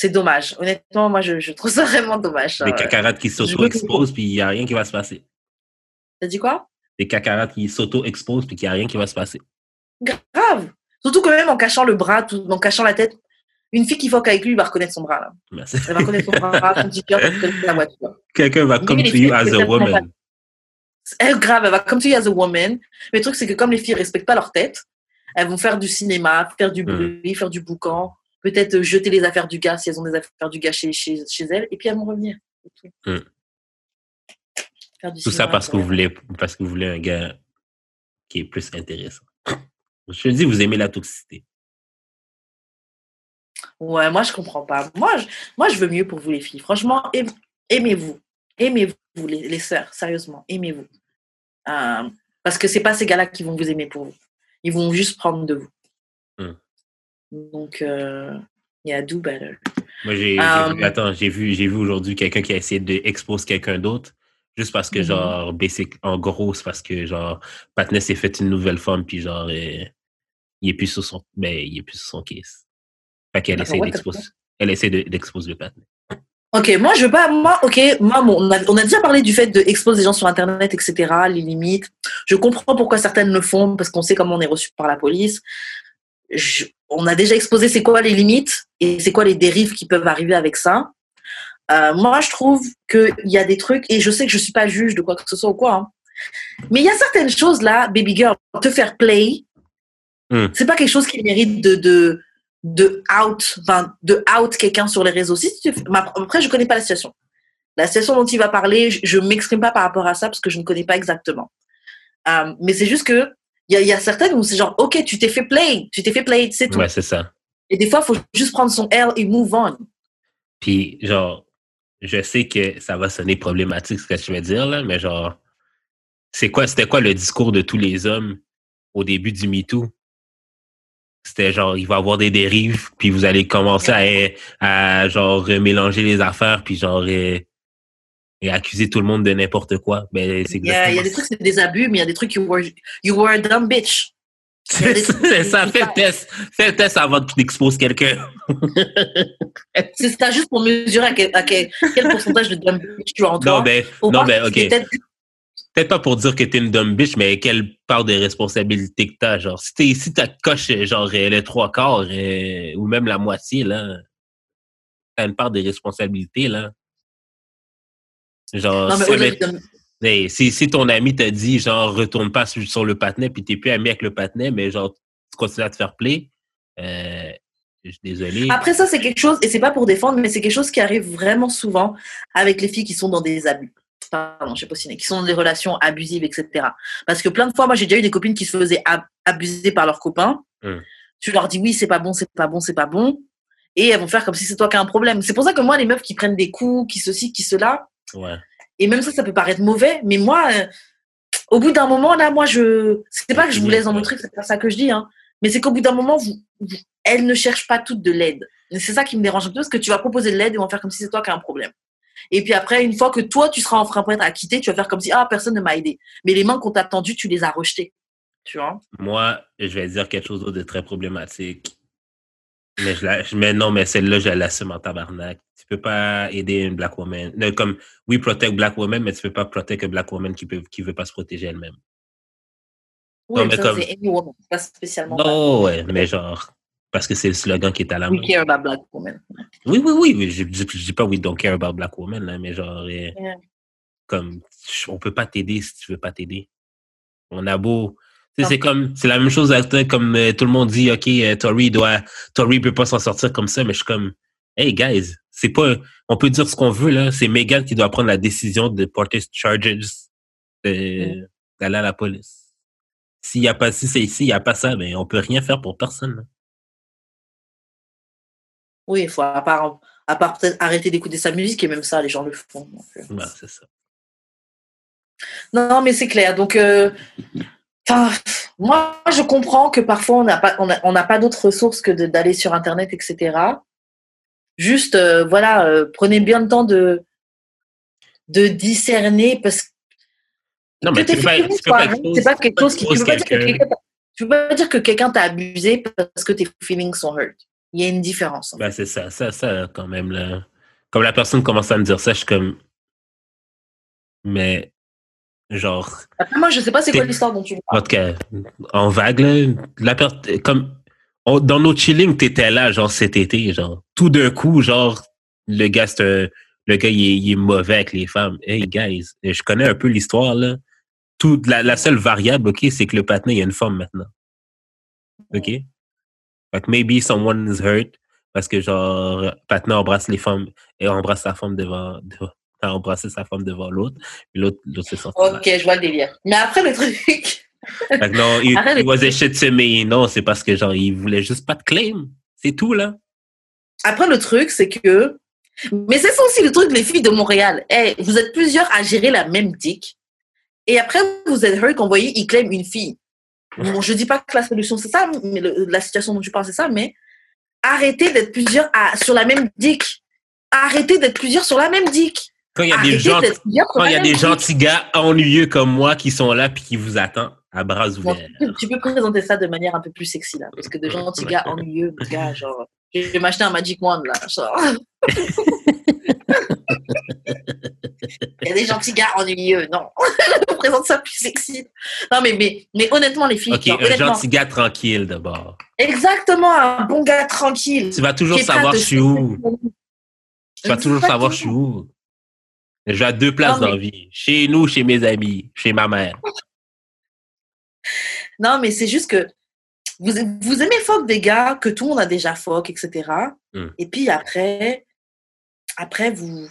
c'est dommage honnêtement moi je, je trouve ça vraiment dommage ça. Des cacarates qui s'auto-exposent, puis il n'y a rien qui va se passer. t'as dit quoi? Des cacarates qui s'auto-exposent, puis qu'il n'y a rien qui va se passer. grave surtout quand même en cachant le bras tout, en cachant la tête une fille qui fuck avec lui il va reconnaître son bras là. Merci. elle va reconnaître son bras son t-shirt la voiture Quelqu'un va come to you as a woman. elle grave elle va comme tu dis as a woman mais le truc c'est que comme les filles respectent pas leur tête elles vont faire du cinéma faire du Hmm. bruit faire du boucan peut-être jeter les affaires du gars si elles ont des affaires du gars chez, chez, chez elles et puis elles vont revenir C'est tout. Faire du Tout ça parce que vous voulez, parce que vous voulez un gars qui est plus intéressant. Je te dis, vous aimez la toxicité. Ouais, moi, je comprends pas. Moi, je, moi, je veux mieux pour vous, les filles. Franchement, aim- aimez-vous. Aimez-vous, les, les sœurs. Sérieusement, aimez-vous. Euh, parce que c'est pas ces gars-là qui vont vous aimer pour vous. Ils vont juste prendre de vous. Hmm. Donc, euh, yeah, do better. Moi, j'ai, Um, vu- attends, j'ai vu, aujourd'hui quelqu'un qui a essayé d'exposer quelqu'un d'autre, juste parce que, Mhm. genre, basic, en gros, c'est parce que, genre, Patnais s'est fait une nouvelle femme, puis, genre, euh, il est plus sur son, ben, il est plus sur son case. Fait qu'elle essaie d'exposer, elle essaie de- d'exposer le Patnais. Ok, moi, je veux pas. Moi, ok, moi, bon, on, a, on a déjà parlé du fait d'exposer des gens sur Internet, etc., les limites. Je comprends pourquoi certaines le font, parce qu'on sait comment on est reçu par la police. Je- on a déjà exposé c'est quoi les limites et c'est quoi les dérives qui peuvent arriver avec ça. Euh, moi, je trouve qu'il y a des trucs, et je sais que je suis pas juge de quoi que ce soit ou quoi, hein, mais il y a certaines choses là, baby girl, te faire play, Hmm. c'est pas quelque chose qui mérite de, de, de out, de out quelqu'un sur les réseaux. Si tu, après, je connais pas la situation. La situation dont il va parler, je, je m'exprime pas par rapport à ça parce que je ne connais pas exactement. Euh, mais c'est juste que il y, a- il y a certaines où c'est genre, ok, tu t'es fait play, tu t'es fait play, c'est tout. Ouais, c'est ça. Et des fois, il faut juste prendre son L et move on. Puis, genre, je sais que ça va sonner problématique ce que je vais dire, là, mais genre, c'est quoi, c'était quoi le discours de tous les hommes au début du MeToo? C'était genre, il va y avoir des dérives, puis vous allez commencer à, à genre, mélanger les affaires, puis genre, et, et accuser tout le monde de n'importe quoi. Ben, c'est Il y, a, il y a des trucs, c'est des abus, mais il y a des trucs, you were, you were a dumb bitch. C'est ça, fais le test. Fais le test avant que tu exposes quelqu'un. C'est ça juste pour mesurer à quel, à quel, quel pourcentage de dumb bitch tu as en toi. Non, ben, non, ben, ok. peut-être- pas pour dire que t'es une dumb bitch, mais quelle part de responsabilité que t'as, genre, si t'es, si t'as coche, genre, les trois quarts, euh, ou même la moitié, là, t'as une part de responsabilité, là. Genre, Non, mais si, hey, si, si ton ami t'a dit, genre, retourne pas sur, sur le patinet, puis t'es plus ami avec le patinet, mais genre, tu continues à te faire play, euh, je suis désolé. Après ça, c'est quelque chose, et c'est pas pour défendre, mais c'est quelque chose qui arrive vraiment souvent avec les filles qui sont dans des abus. Pardon, je sais pas si qui sont dans des relations abusives, etc. Parce que plein de fois, moi, j'ai déjà eu des copines qui se faisaient ab- abuser par leurs copains. Hmm. Tu leur dis oui, c'est pas bon, c'est pas bon, c'est pas bon. Et elles vont faire comme si c'est toi qui as un problème. C'est pour ça que moi, les meufs qui prennent des coups, qui ceci, qui cela, Ouais. et même ça, ça peut paraître mauvais, mais moi, euh, au bout d'un moment, là, moi, je. C'est pas que je vous laisse dans le truc, c'est pas ça que je dis, hein. Mais c'est qu'au bout d'un moment, vous, vous- elles ne cherchent pas toutes de l'aide. C'est ça qui me dérange un peu, parce que tu vas proposer de l'aide et on va faire comme si c'est toi qui as un problème. Et puis après, une fois que toi, tu seras enfin prête à quitter, tu vas faire comme si, ah, personne ne m'a aidé. Mais les mains qu'on t'a tendues, tu les as rejetées. Tu vois? Moi, je vais dire quelque chose de très problématique. Mais, je la, mais non, mais celle-là, je l'assume en tabarnak. Tu peux pas aider une black woman. Non, comme, oui, protect black woman, mais tu peux pas protect une black woman qui peut, qui veut pas se protéger elle-même. Oui, Non, mais ça, comme- c'est any woman, pas spécialement. Non, ouais, mais genre, parce que c'est le slogan qui est à la main. We care about black women. Oui, oui, oui. Je, je, je dis pas we don't care about black women, là, mais genre, Yeah. comme, on peut pas t'aider si tu veux pas t'aider. On a beau, c'est comme, c'est la même chose comme euh, tout le monde dit, OK, euh, Tory doit, Tory peut pas s'en sortir comme ça, mais je suis comme, hey guys, c'est pas, on peut dire ce qu'on veut, là. C'est Megan qui doit prendre la décision de porter charges, d'aller à la police. S'il y a pas, si c'est ici, il y a pas ça, mais on peut rien faire pour personne. là. Oui, il faut, à part, à part peut-être arrêter d'écouter sa musique, et même ça, les gens le font. donc, euh. Ouais, c'est ça. Non, mais c'est clair. Donc, euh, enfin, moi, je comprends que parfois, on n'a pas, on a- on pas d'autre ressources que d'aller sur Internet, etc. Juste, euh, voilà, euh, prenez bien le temps de, de discerner parce que Non, mais pas, c'est quelque chose qui. Tu peux pas dire que quelqu'un. quelqu'un t'a- tu peux pas dire que quelqu'un t'a abusé parce que tes feelings sont hurt. Il y a une différence. Ben, c'est ça, ça, ça, quand même, là. Comme la personne commence à me dire ça, je suis comme. Mais, genre, Après, moi, je sais pas c'est quoi l'histoire dont tu en tout cas, en vague, là, la per- comme, on- dans nos chillings, t'étais là, genre, cet été, genre, tout d'un coup, genre, le gars, c'est un- le gars, il est, il est mauvais avec les femmes. Hey, guys, je connais un peu l'histoire, là. Tout, la, la seule variable, OK, c'est que le patin, il y a une femme maintenant. OK? Fait que maybe someone is hurt parce que, genre, Patna embrasse les femmes et embrasse sa femme devant, devant a embrassé sa femme devant l'autre, puis l'autre, l'autre s'est sorti. Ok, je vois le délire. Mais après, le truc. Non, il, il was a shit to me. Non, c'est parce que, genre, il voulait juste pas de claim. C'est tout, là. Après, le truc, c'est que. Mais c'est ça aussi le truc, les filles de Montréal. Eh, vous êtes plusieurs à gérer la même dick. Et après, vous êtes heureux qu'on voyait, ils claiment une fille. Bon, je dis pas que la solution, c'est ça, mais le- la situation dont tu parles, c'est ça, mais arrêtez d'être plusieurs à- sur la même dick. Arrêtez d'être plusieurs sur la même dick. Quand il y a des gens, quand il y a des gentils gars ennuyeux comme moi qui sont là puis qui vous attendent à bras ouverts. tu, peux, tu peux présenter ça de manière un peu plus sexy, là. Parce que de gentils gars ennuyeux, gars, genre. Je vais m'acheter un Magic Wand, là. Genre. Il y a des gentils gars ennuyeux. Non. Présente ça plus sexy. Non, mais, mais, mais honnêtement, les filles. OK, un gentil gars tranquille d'abord. Exactement, un bon gars tranquille. Tu vas toujours savoir je suis où. Tu vas toujours savoir je suis où. Je vais à deux places Non, dans la vie. Chez nous, chez mes amis, chez ma mère. Non, mais c'est juste que vous, vous aimez fuck des gars que tout le monde a déjà fuck, etc. Hmm. Et puis après, après, vous.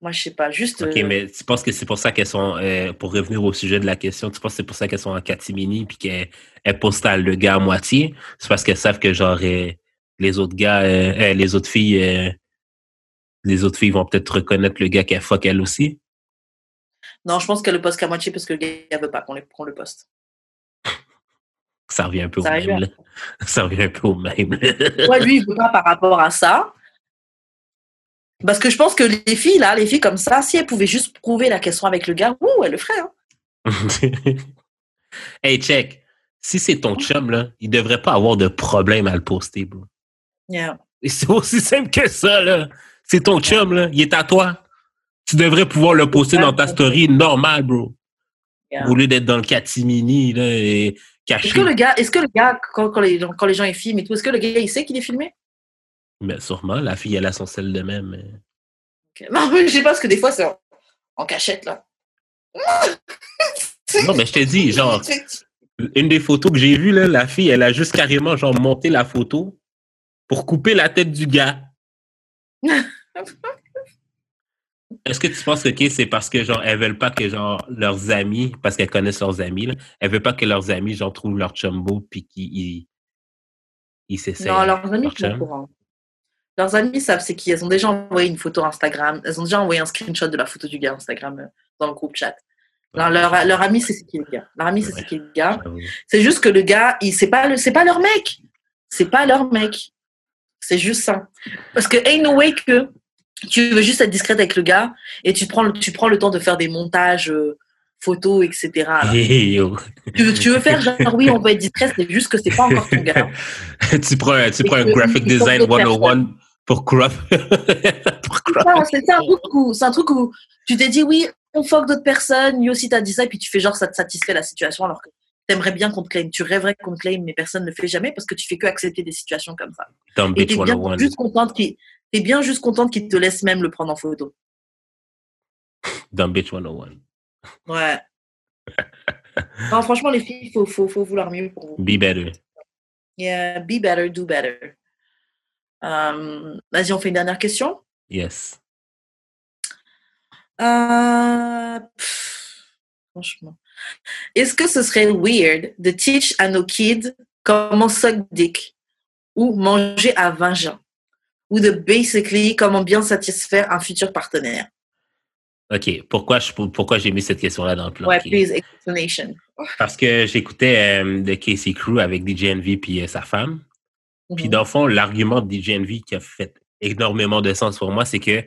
Moi, je sais pas, juste. OK, euh, mais tu penses que c'est pour ça qu'elles sont, euh, pour revenir au sujet de la question, tu penses que c'est pour ça qu'elles sont en catimini puis qu'elles elles postallent le gars à moitié? C'est parce qu'elles savent que, genre, euh, les autres gars, les autres filles, les autres filles vont peut-être reconnaître le gars qu'elle fuck elle aussi? Non, je pense qu'elle le poste qu'à moitié parce que le gars veut pas qu'on le, poste. Ça revient un peu Ça au même, là. Ça revient un peu au même. Ouais, lui, il veut pas par rapport à ça. Parce que je pense que les filles, là, les filles comme ça, si elles pouvaient juste prouver la question avec le gars, ouh, elles le feraient. Hein. hey, check. Si c'est ton chum, là, il devrait pas avoir de problème à le poster, bro. Yeah. Et C'est aussi simple que ça, là. C'est ton chum, là. Il est à toi. Tu devrais pouvoir le poster dans ta story normal, bro. Yeah. Au lieu d'être dans le catimini, là, et Est-ce caché. que le gars, est-ce que le gars quand, quand les, quand les gens ils filment et tout, est-ce que le gars il sait qu'il est filmé? Mais sûrement, la fille, elle a son sel de même. mais- Ok. Non, mais je sais pas, parce que des fois c'est en, en cachette là. Non, mais je te dis, genre, une des photos que j'ai vues, là, la fille, elle a juste carrément, genre, monté la photo pour couper la tête du gars. Est-ce que tu penses que ok, c'est parce que genre elles veulent pas que genre leurs amis, parce qu'elles connaissent leurs amis, là, elles veulent pas que leurs amis genre trouvent leur chumbo puis qu'ils ils, ils s'essayent. Non, leurs amis sont au courant. Leurs amis savent c'est qui. Elles ont déjà envoyé une photo Instagram. Elles ont déjà envoyé un screenshot de la photo du gars Instagram euh, dans le groupe chat. Non, leur, leur ami, c'est c'est qui le gars. Leur ami, c'est Ouais. c'est qui le gars. C'est juste que le gars, il c'est pas le, c'est pas leur mec. C'est pas leur mec. C'est juste ça. Parce que ain't no way que tu veux juste être discrète avec le gars et tu prends le, tu prends le temps de faire des montages euh, photos, etc. Hey, tu, veux, tu veux faire genre oui, on va être discret, c'est juste que c'est pas encore ton gars. tu prends, un- tu prends un graphic design d'autres 101 pour crop. C'est un truc où, un truc où tu t'es dit oui, on fuck d'autres personnes, lui aussi t'as dit ça, et puis tu fais genre ça te satisfait la situation alors que t'aimerais bien qu'on te claim. Tu rêverais qu'on te claim, mais personne ne le fait jamais parce que tu fais que accepter des situations comme ça. Et t'es bien 101. juste contente qu'il t'es bien juste contente qu'il te laisse même le prendre en photo. Dumb Bitch 101. Ouais. non, franchement, les filles, il faut, faut, faut vouloir mieux pour vous. Be better. Yeah, be better, do better. Euh, Vas-y, on fait une dernière question. Yes. Euh, pff, franchement. Est-ce que ce serait weird de teach à nos kids comment suck dick ou manger à vagin ou de basically comment bien satisfaire un futur partenaire? OK. Pourquoi, je, pourquoi j'ai mis cette question-là dans le plan? Ouais, please, explanation. Parce que j'écoutais euh, de Casey Crew avec DJ Envy puis euh, sa femme. Puis Mhm. dans le fond, l'argument de DJ Envy qui a fait énormément de sens pour moi, c'est que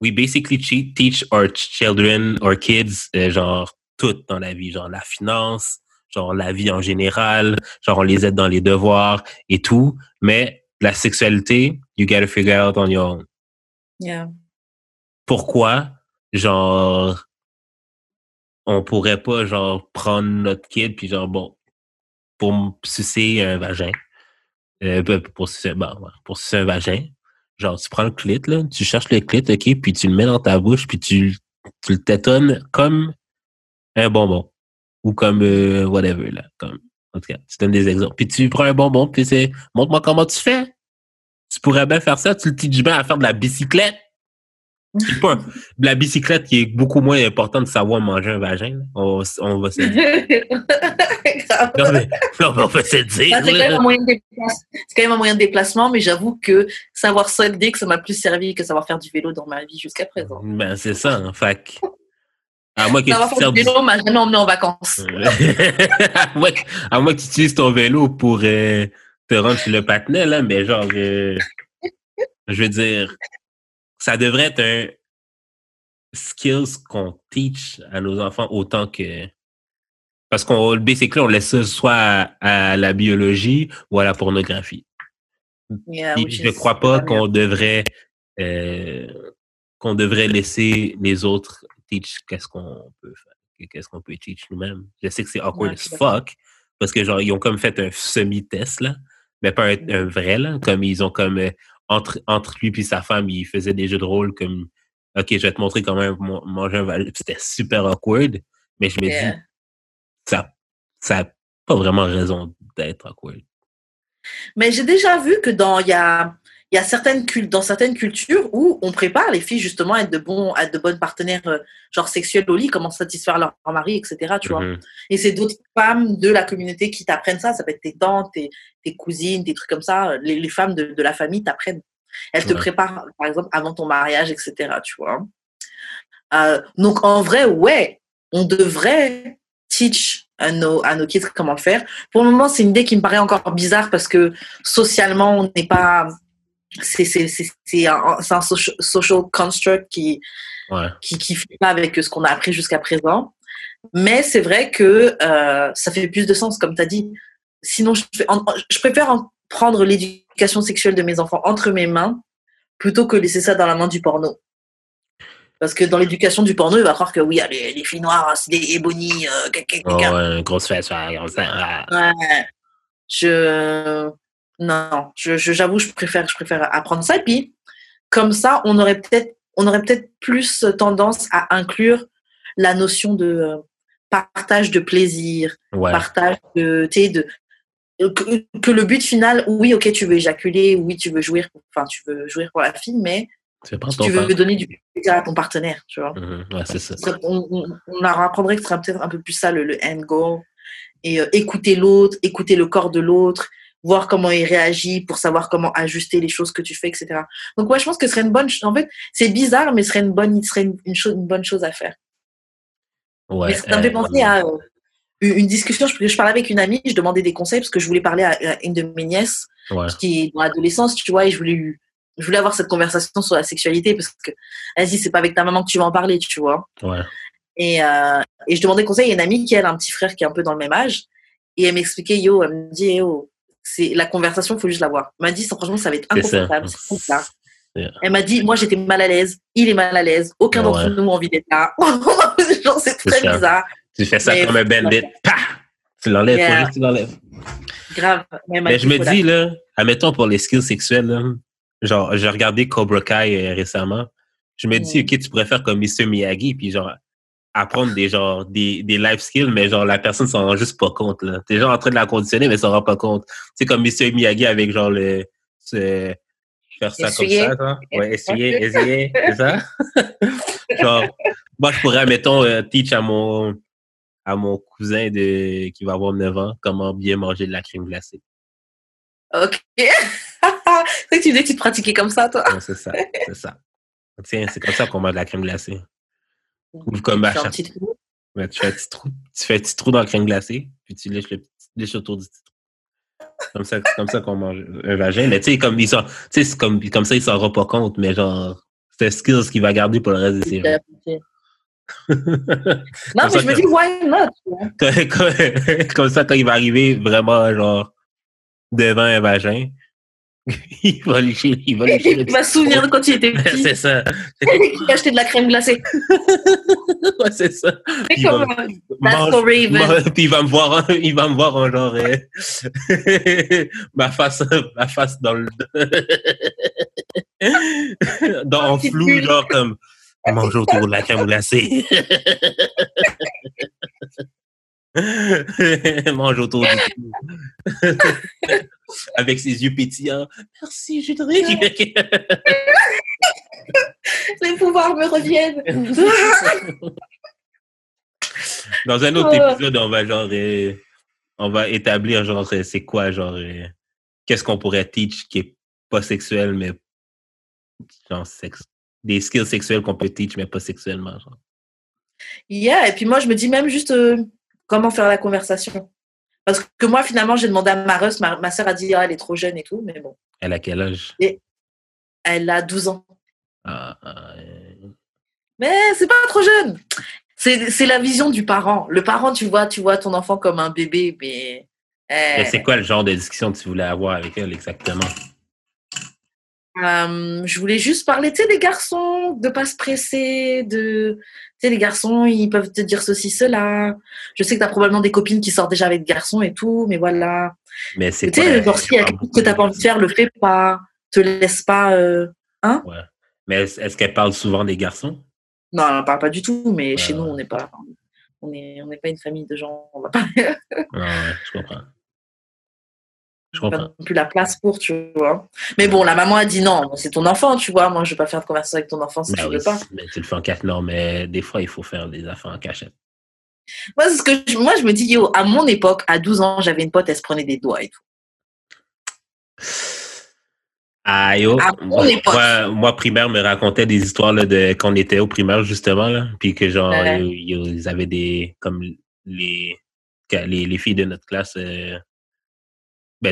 we basically teach our children, our kids, euh, genre tout dans la vie, genre la finance, genre la vie en général, genre on les aide dans les devoirs et tout. Mais la sexualité, you gotta figure out on your own. Yeah. Pourquoi, genre, on pourrait pas, genre, prendre notre kid puis genre, bon, pour sucer un vagin, euh, pour, sucer, bon, pour sucer un vagin, genre, tu prends le clit, là, tu cherches le clit, OK, puis tu le mets dans ta bouche, puis tu, tu le tétonnes comme un bonbon. Ou comme, euh, whatever, là, comme, en tout cas, tu donnes des exemples. Puis tu prends un bonbon, puis c'est, montre-moi comment tu fais. Tu pourrais bien faire ça, tu le teaches bien à faire de la bicyclette. C'est pas de la bicyclette qui est beaucoup moins important de savoir manger un vagin. On, on va se dire. Grave. Non, mais, non, mais on va se dire. C'est quand, même un moyen de déplace- c'est quand même un moyen de déplacement, mais j'avoue que savoir suck dick, ça m'a plus servi que savoir faire du vélo dans ma vie jusqu'à présent. Ben, c'est ça, hein. Fait que- À moins que tu serves vélo m'a jamais emmené en vacances. à, moins que, à moins que tu utilises ton vélo pour euh, te rendre sur le patinet, là, mais genre, euh, je veux dire, ça devrait être un skills qu'on teach à nos enfants autant que. Parce qu'on, basically, on laisse ça soit à, à la biologie ou à la pornographie. Yeah, je ne is crois pas qu'on devrait euh, qu'on devrait laisser les autres teach qu'est-ce qu'on peut faire, qu'est-ce qu'on peut teach nous-mêmes. Je sais que c'est awkward as fuck parce que genre ils ont comme fait un semi-test là, mais pas un, un vrai là, comme ils ont comme euh, entre entre lui puis sa femme, ils faisaient des jeux de rôle comme OK, je vais te montrer comment manger un val. C'était super awkward, mais je me Yeah. dis ça ça a pas vraiment raison d'être awkward. Mais j'ai déjà vu que dans il y a il y a certaines dans certaines cultures où on prépare les filles justement à être de bons à être de bonnes partenaires euh, genre sexuels au lit, comment satisfaire leur, leur mari, etc. Tu vois. Mhm. Et c'est d'autres femmes de la communauté qui t'apprennent ça. Ça peut être tes tantes, tes, tes cousines, des trucs comme ça. Les, les femmes de, de la famille t'apprennent. Elles te préparent, par exemple, avant ton mariage, etc. Tu vois. Euh, donc, en vrai, ouais, on devrait teach à nos, à nos kids comment le faire. Pour le moment, c'est une idée qui me paraît encore bizarre parce que socialement, on n'est pas. C'est c'est- c'est- c'est un, un soci- social construct qui, Ouais. qui qui fait pas avec ce qu'on a appris jusqu'à présent. Mais c'est vrai que euh, ça fait plus de sens, comme tu as dit. Sinon, je, fais- en- je préfère en prendre l'éducation sexuelle de mes enfants entre mes mains plutôt que laisser ça dans la main du porno. Parce que dans l'éducation du porno, il va croire que oui, ah, les, les filles noires, c'est des ébonies. euh, caca, Oh, grosse fesse, ouais, grosse fesse, ouais. Ouais. Je non, je je- j'avoue, je préfère je préfère apprendre ça et puis comme ça, on aurait peut-être on aurait peut-être plus tendance à inclure la notion de euh, partage de plaisir, Ouais. partage de de que, que le but final, oui, ok, tu veux éjaculer, oui, tu veux jouir, enfin, tu veux jouir pour la fille, mais pas tu veux donner du plaisir à ton partenaire, tu vois. Mhm, Ouais, c'est ça. Ça, on, on, on leur apprendrait que ce serait peut-être un peu plus ça le, le end goal. Et euh, écouter l'autre, écouter le corps de l'autre, voir comment il réagit pour savoir comment ajuster les choses que tu fais, etc. Donc ouais, je pense que ce serait une bonne. En fait, c'est bizarre, mais ce serait une bonne, ce serait une, une chose, une bonne chose à faire. Ouais, mais ça me fait euh, penser à euh, une discussion. Je, je parlais avec une amie, je demandais des conseils parce que je voulais parler à, à une de mes nièces ouais. qui est dans l'adolescence, tu vois, et je voulais, je voulais avoir cette conversation sur la sexualité parce que, vas-y, c'est pas avec ta maman que tu vas en parler, tu vois. Ouais. Et, euh, et je demandais conseil à une amie qui elle, a un petit frère qui est un peu dans le même âge. Et elle m'expliquait, yo, elle me dit, yo, c'est la conversation, faut juste l'avoir. Elle m'a dit, franchement, ça va être inconfortable. c'est comme ça. Yeah. Elle m'a dit, moi, j'étais mal à l'aise, il est mal à l'aise, aucun Ouais. d'entre nous a envie d'être là. Genre, c'est très ça. bizarre. Tu fais ça Mais- comme un bandit. Pah! Tu l'enlèves, Yeah. tu l'enlèves. Grave. Mais, je me dis, là, admettons pour les skills sexuels, là, genre, j'ai regardé Cobra Kai euh, récemment, Je me dis. OK, tu pourrais faire comme Mr. Miyagi, puis genre, apprendre des, genre, des, des life skills, mais genre, la personne s'en rend juste pas compte, là. T'es genre en train de la conditionner, mais s'en rend pas compte. C'est comme Mr. Miyagi avec genre le, ce- faire ça Essuyer. comme ça, quoi. Ouais, essuyer, essuyer, c'est ça? genre, moi, je pourrais, mettons, euh, teach à mon, à mon cousin de, qui va avoir 9 ans comment bien manger de la crème glacée. Ok. tu disais que tu te pratiquais comme ça, toi. Ouais, c'est ça, c'est ça. Tiens, c'est comme ça qu'on mange de la crème glacée. Ou comme Tu à fais un chaque- petit trou. Tu fais un petit trou, tu fais un petit trou dans la crème glacée, puis tu lèches le petit, lèches autour du petit trou. Comme ça, comme ça qu'on mange un vagin. Mais tu sais, comme ils sont, comme, comme ça, il s'en rend pas compte, mais genre, c'est un skill qu'il va garder pour le reste de ses jours. Non, Comme ça mais je me dis, why not? comme- comme ça, quand il va arriver vraiment, genre, devant un vagin, il va lécher, il va le Il va se souvenir de quand il était petit. C'est ça. Il a acheté de la crème glacée. Ouais, c'est ça. C'est va- comme euh, That's mange- for Raven. mange- puis il va me voir, en- il va me voir en genre euh, ma face, ma face dans le dans en flou, genre comme mange autour de la crème glacée. mange autour du. Avec ses yeux pétillants. Merci, Judric. Les pouvoirs me reviennent. Dans un autre Oh. épisode, on va genre, euh, on va établir genre, euh, c'est quoi genre, euh, qu'est-ce qu'on pourrait teach qui est pas sexuel mais genre sexe, des skills sexuels qu'on peut teach mais pas sexuellement. Genre. Yeah, et puis moi, je me dis même juste euh, comment faire la conversation. Parce que moi, finalement, j'ai demandé à ma Russ, ma, ma soeur a dit, ah, elle est trop jeune et tout, mais bon, Elle a quel âge? Elle a 12 ans. Ah, euh, Mais c'est pas trop jeune. C'est c'est la vision du parent. Le parent, tu vois, tu vois ton enfant comme un bébé, mais. euh, mais C'est quoi le genre de discussion que tu voulais avoir avec elle exactement? Euh, je voulais juste parler, tu sais, des garçons, de pas se presser, de, tu sais, les garçons, ils peuvent te dire ceci, cela. Je sais que tu as probablement des copines qui sortent déjà avec des garçons et tout, mais voilà. Mais c'est Tu sais, genre, s'il y a quelque chose que t'as pas envie de faire, le fais pas. Te laisse pas. euh, Ouais. Mais est-ce qu'elle parle souvent des garçons? Non, on parle pas du tout, mais chez Ouais, nous, on n'est pas. On n'est on pas une famille de gens. On va pas, ouais, je comprends. Je pas non plus la place pour, tu vois. Mais bon, la maman a dit non, c'est ton enfant, tu vois. Moi, je vais pas faire de conversation avec ton enfant si Ben tu oui, veux pas. mais tu le fais en cachette. Non, mais des fois, il faut faire des affaires en cachette. Moi, ce que je, moi, je me dis, yo, à mon époque, à 12 ans, j'avais une pote, elle se prenait des doigts et tout. Ah, yo, À mon moi, époque. moi, moi, primaire me racontait des histoires là, de quand on était au primaire, justement, là, puis que genre, Ouais. yo, yo, ils avaient des, comme les, les, les filles de notre classe, euh,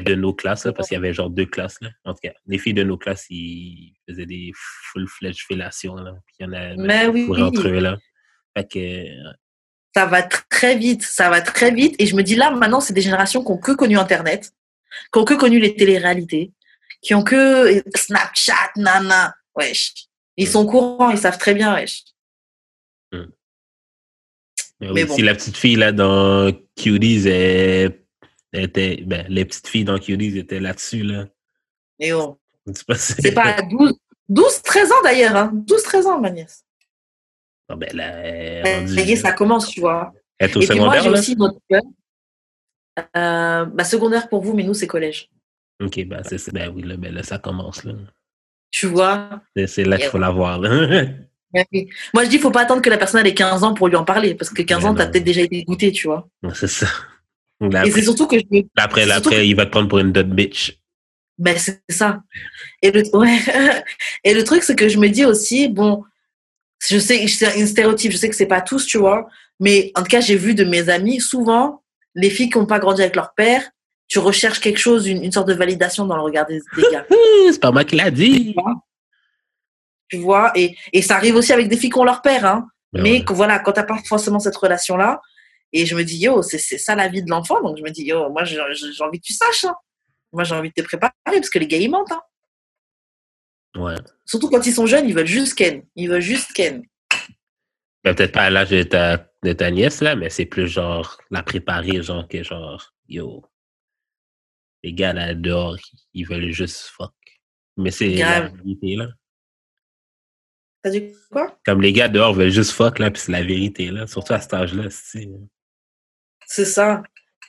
ben, de nos classes, là, parce qu'il y avait genre deux classes, là. En tout cas, les filles de nos classes, ils faisaient des full-fledged fellations, là, puis il y en a Mais oui, pour entre eux, là. Fait que, euh, ça va très vite, ça va très vite. Et je me dis là, maintenant, c'est des générations qui ont que connu Internet, qui ont que connu les téléréalités, qui ont que Snapchat, nana. Wesh. Ils sont au courant, ils savent très bien, wesh. mais Mais oui, bon. si la petite fille, là, dans Cuties, elle était, ben, les petites filles dans Cuties étaient là-dessus, là. Mais bon, C'est pas, c'est pas à 12, 12, 13 ans d'ailleurs, hein. 12, 13 ans, ma nièce. Ah ben là, est Ça commence, tu vois. Et puis moi, j'ai aussi peur. Euh, bah, secondaire pour vous, mais nous, c'est collège. Ok, ben, c'est, ben oui, là, ben là, ça commence, là. Tu vois C'est, là qu'il faut la voir, là. Oui. Moi, je dis, faut pas attendre que la personne ait 15 ans pour lui en parler, parce que 15 Mais ans, t'as non. peut-être déjà été goûté, tu vois. c'est ça. Et c'est surtout que je me après, là, surtout après, il va te prendre pour une dot bitch. Ben, c'est ça. Et le, ouais. Et le truc, c'est que je me dis aussi, bon, je sais, c'est une stéréotype, je sais que c'est pas tous, tu vois, mais en tout cas, j'ai vu de mes amis, souvent, les filles qui n'ont pas grandi avec leur père, tu recherches quelque chose, une, une sorte de validation dans le regard des, des gars. C'est pas moi qui l'a dit. tu vois, et, et ça arrive aussi avec des filles qui ont leur père, hein. Ben mais ouais. que, voilà, quand t'as pas forcément cette relation-là, et je me dis, yo, c'est ça la vie de l'enfant, donc je me dis, yo, moi, j'ai envie que tu saches, hein. Moi, j'ai envie de te préparer, parce que les gars, ils mentent, hein. Ouais. Surtout quand ils sont jeunes, ils veulent juste ken. Ils veulent juste ken. Ben, peut-être pas à l'âge de ta, de ta nièce, là, mais c'est plus genre la préparer, genre que genre, yo, les gars là dehors, ils veulent juste fuck. Mais c'est la réalité, là. T'as dit quoi? Comme les gars dehors veulent juste fuck, là, puis c'est la vérité, là. Surtout à cet âge-là, c'est... C'est ça.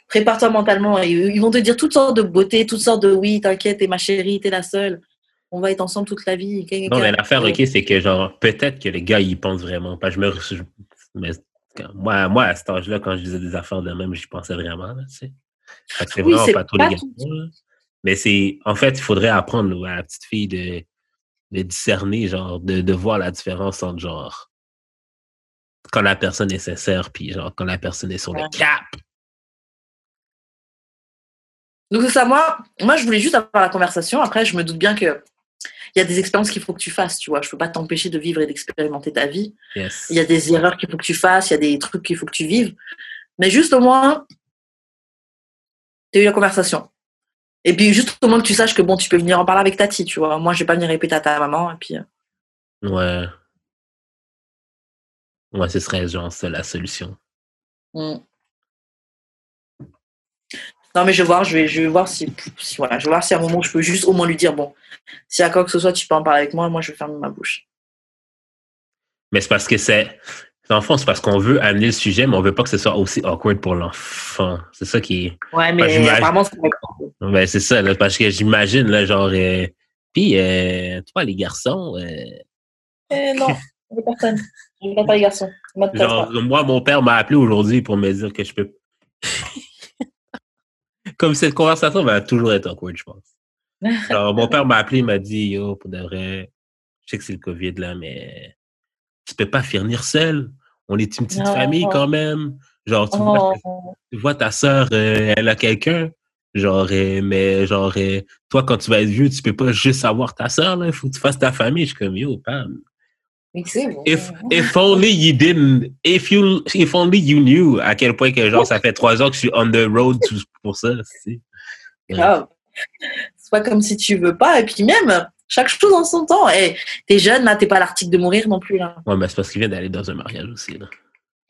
Prépare-toi mentalement. Ils ils vont te dire toutes sortes de beautés, toutes sortes de oui, t'inquiète, t'es ma chérie, t'es la seule. On va être ensemble toute la vie. Non, mais l'affaire, OK, c'est que, genre, peut-être que les gars, ils pensent vraiment pas. Je me... je- mais quand- moi, moi, à cet âge-là, quand je disais des affaires de même, j'y pensais vraiment, là, tu sais. C'est Oui, vraiment pas tous pas les tout- là. Mais c'est... En fait, il faudrait apprendre à la petite fille de, de discerner, genre, de, de voir la différence entre, genre, quand la personne est sincère, puis, genre, quand la personne est sur le cap. Donc c'est ça, moi, moi je voulais juste avoir la conversation. Après, je me doute bien que il y a des expériences qu'il faut que tu fasses, tu vois. Je peux pas t'empêcher de vivre et d'expérimenter ta vie. Yes. Il y a des erreurs qu'il faut que tu fasses, il y a des trucs qu'il faut que tu vives. Mais juste au moins, tu as eu la conversation. Et puis juste au moins que tu saches que bon, tu peux venir en parler avec Tati, tu vois. Moi, je vais pas venir répéter à ta maman. Et puis, euh, Ouais. Ouais, ce serait, genre, ça, la solution. mm. Non, mais je vais voir, je vais, je vais voir si, si, voilà, je vais voir si à un moment je peux juste au moins lui dire bon, si à quoi que ce soit tu peux en parler avec moi, moi je vais fermer ma bouche. Mais c'est parce que c'est. En fond, c'est parce qu'on veut amener le sujet, mais on veut pas que ce soit aussi awkward pour l'enfant. C'est ça qui est. Ouais, mais apparemment c'est Ben, c'est ça, là, parce que j'imagine, là, genre. euh, Puis, euh, toi, les garçons, euh, Eh, non, je veux personne. Je pas les garçons. Moi, genre, moi, mon père m'a appelé aujourd'hui pour me dire que je peux. Comme cette conversation va toujours être awkward, je pense. Genre, mon père m'a appelé, il m'a dit, yo, pour de vrai, je sais que c'est le COVID, là, mais tu peux pas finir seul. On est une petite Non. famille quand même. Genre, tu vois, Oh, tu vois ta sœur, euh, elle a quelqu'un. Genre, euh, mais genre, euh, toi, quand tu vas être vieux, tu peux pas juste avoir ta sœur, là. Il faut que tu fasses ta famille. Je suis comme, yo, Pam. If, if only you didn't, if you, if only you knew à quel point que, genre, ça fait trois ans que je suis on the road pour ça. C'est pas comme si tu veux pas. Et puis même, chaque chose en son temps. Et t'es jeune, là, t'es pas l'article de mourir non plus, là. Ouais, mais c'est parce qu'il vient d'aller dans un mariage aussi, là.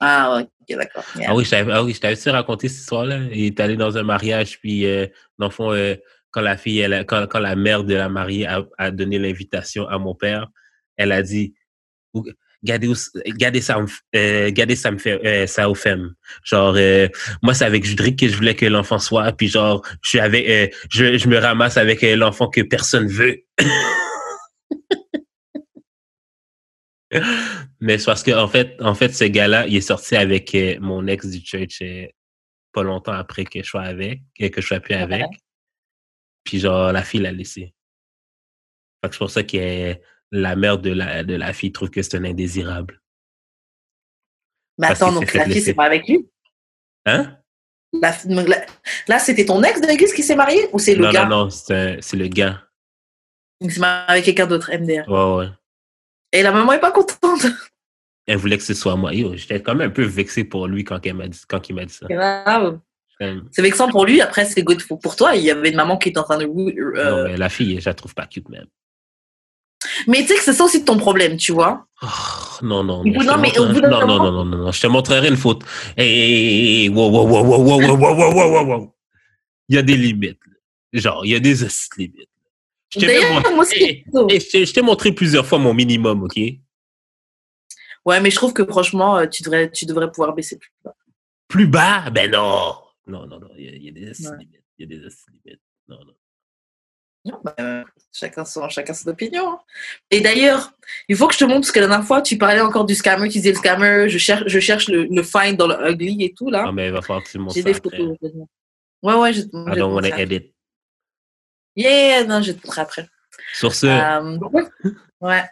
Ah, ok, d'accord. Ah oui, je t'avais, ah oui, je t'avais aussi raconté cette histoire-là? Il est allé dans un mariage, puis, euh, dans le fond, euh, quand la fille, elle quand, quand la mère de la mariée a, a donné l'invitation à mon père, elle a dit, gardez, gardez ça, euh, gardez ça me fait, euh, ça aux femmes. Genre, euh, moi, c'est avec Judric que je voulais que l'enfant soit, puis genre, je suis avec, euh, je, je me ramasse avec l'enfant que personne veut. Mais c'est parce que en fait, en fait, ce gars-là, il est sorti avec mon ex du church pas longtemps après que je sois avec, que, je sois plus avec. Puis genre, la fille l'a laissé. Fait que c'est pour ça que la mère de la, de la fille trouve que c'est un indésirable. Mais attends, donc la fille, c'est pas avec lui? Hein? La- la- Là, c'était ton ex de l'église qui s'est marié Ou c'est le Non, gars? non, non, c'est le gars. Il s'est marié avec quelqu'un d'autre, MDR. Ouais, ouais. Et la maman est pas contente. Elle voulait que ce soit moi. J'étais quand même un peu vexé pour lui quand, elle dit, quand il m'a dit ça. Grave. C'est vexant pour lui, après c'est good pour pour toi. Il y avait une maman qui était en train de. euh, Non, mais la fille, je la trouve pas cute même. Mais tu sais que c'est ça aussi de ton problème, tu vois. Oh, non, non, te d'un- mais au montrerai- bout d'un non, non, non, non, non, non, je te montrerai une photo. Hey, hey, wow, wow, wow, wow, wow, wow, wow, wow, wow. Il y a des limites. Genre, il y a des limites. Je t'ai montré- plusieurs fois mon minimum, OK? Ouais, mais je trouve que franchement, euh, tu devrais, tu devrais pouvoir baisser plus bas. Plus bas? Ben non! Non, non, non, il y a, il y a des Ouais. limites. Il y a des limites. Non, non. Bah, chacun, son, chacun son opinion. Et d'ailleurs, il faut que je te montre, parce que la dernière fois, tu parlais encore du scammer, tu disais le scammer, je cherche, je cherche le, le find dans le ugly et tout, là. Non, mais il va falloir que tu montres J'ai des photos. je. Ouais, ouais, je te je I don't montrer après. edit. Yeah, non, je te montrer après. Sur ce, Euh, ouais.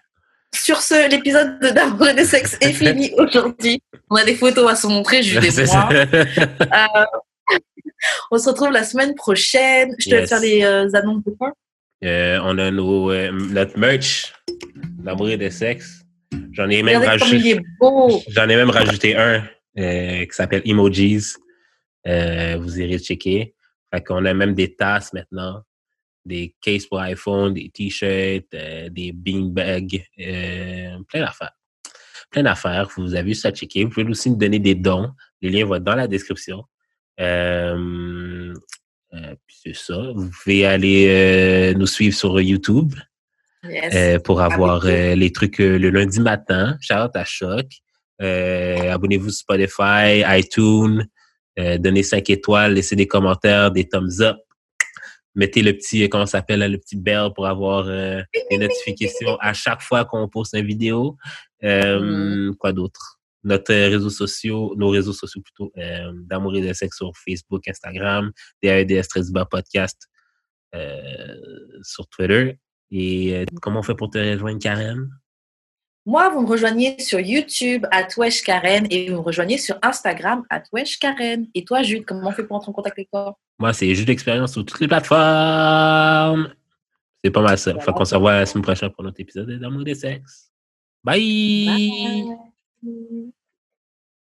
Sur ce, l'épisode de D'amour et de sexe est fini aujourd'hui. On a des photos à se montrer, juste des moi. On se retrouve la semaine prochaine. Je te Yes. laisse faire les euh, annonces de quoi? Euh, on a nos, euh, notre merch, l'amour et de sexe. J'en ai même rajouté, j'en ai même rajouté un euh, qui s'appelle Emojis. Euh, vous irez checker. Fait qu'on a même des tasses maintenant, des cases pour iPhone, des t-shirts, des beanbags, euh, plein d'affaires. Plein d'affaires. Vous avez juste à checker. Vous pouvez aussi nous donner des dons. Liens vont être dans la description. Euh, euh, c'est ça. Vous pouvez aller euh, nous suivre sur YouTube. Yes. euh, pour avoir les trucs le lundi matin. Shout out à Choc. Abonnez-vous sur Spotify, iTunes. donnez 5 étoiles, laissez des commentaires, des thumbs up. Mettez le petit, comment ça s'appelle, là, le petit bell pour avoir des notifications à chaque fois qu'on poste une vidéo. Euh, Quoi d'autre? Notre euh, réseaux sociaux, nos réseaux sociaux plutôt, euh, d'amour et de sexe sur Facebook, Instagram, DAEDS très bas podcast euh, sur Twitter. Et comment on fait pour te rejoindre, Karen? Moi, vous me rejoignez sur YouTube, à Wesh Karen, et vous me rejoignez sur Instagram, à Wesh Karen. Et toi, Jude, comment on fait pour entrer en contact avec toi? Moi, c'est juste d'expérience sur toutes les plateformes. C'est pas mal ça. Fait qu'on se revoit la semaine prochaine pour notre épisode d'Amour et de sexe. Bye. Bye. Mm-hmm.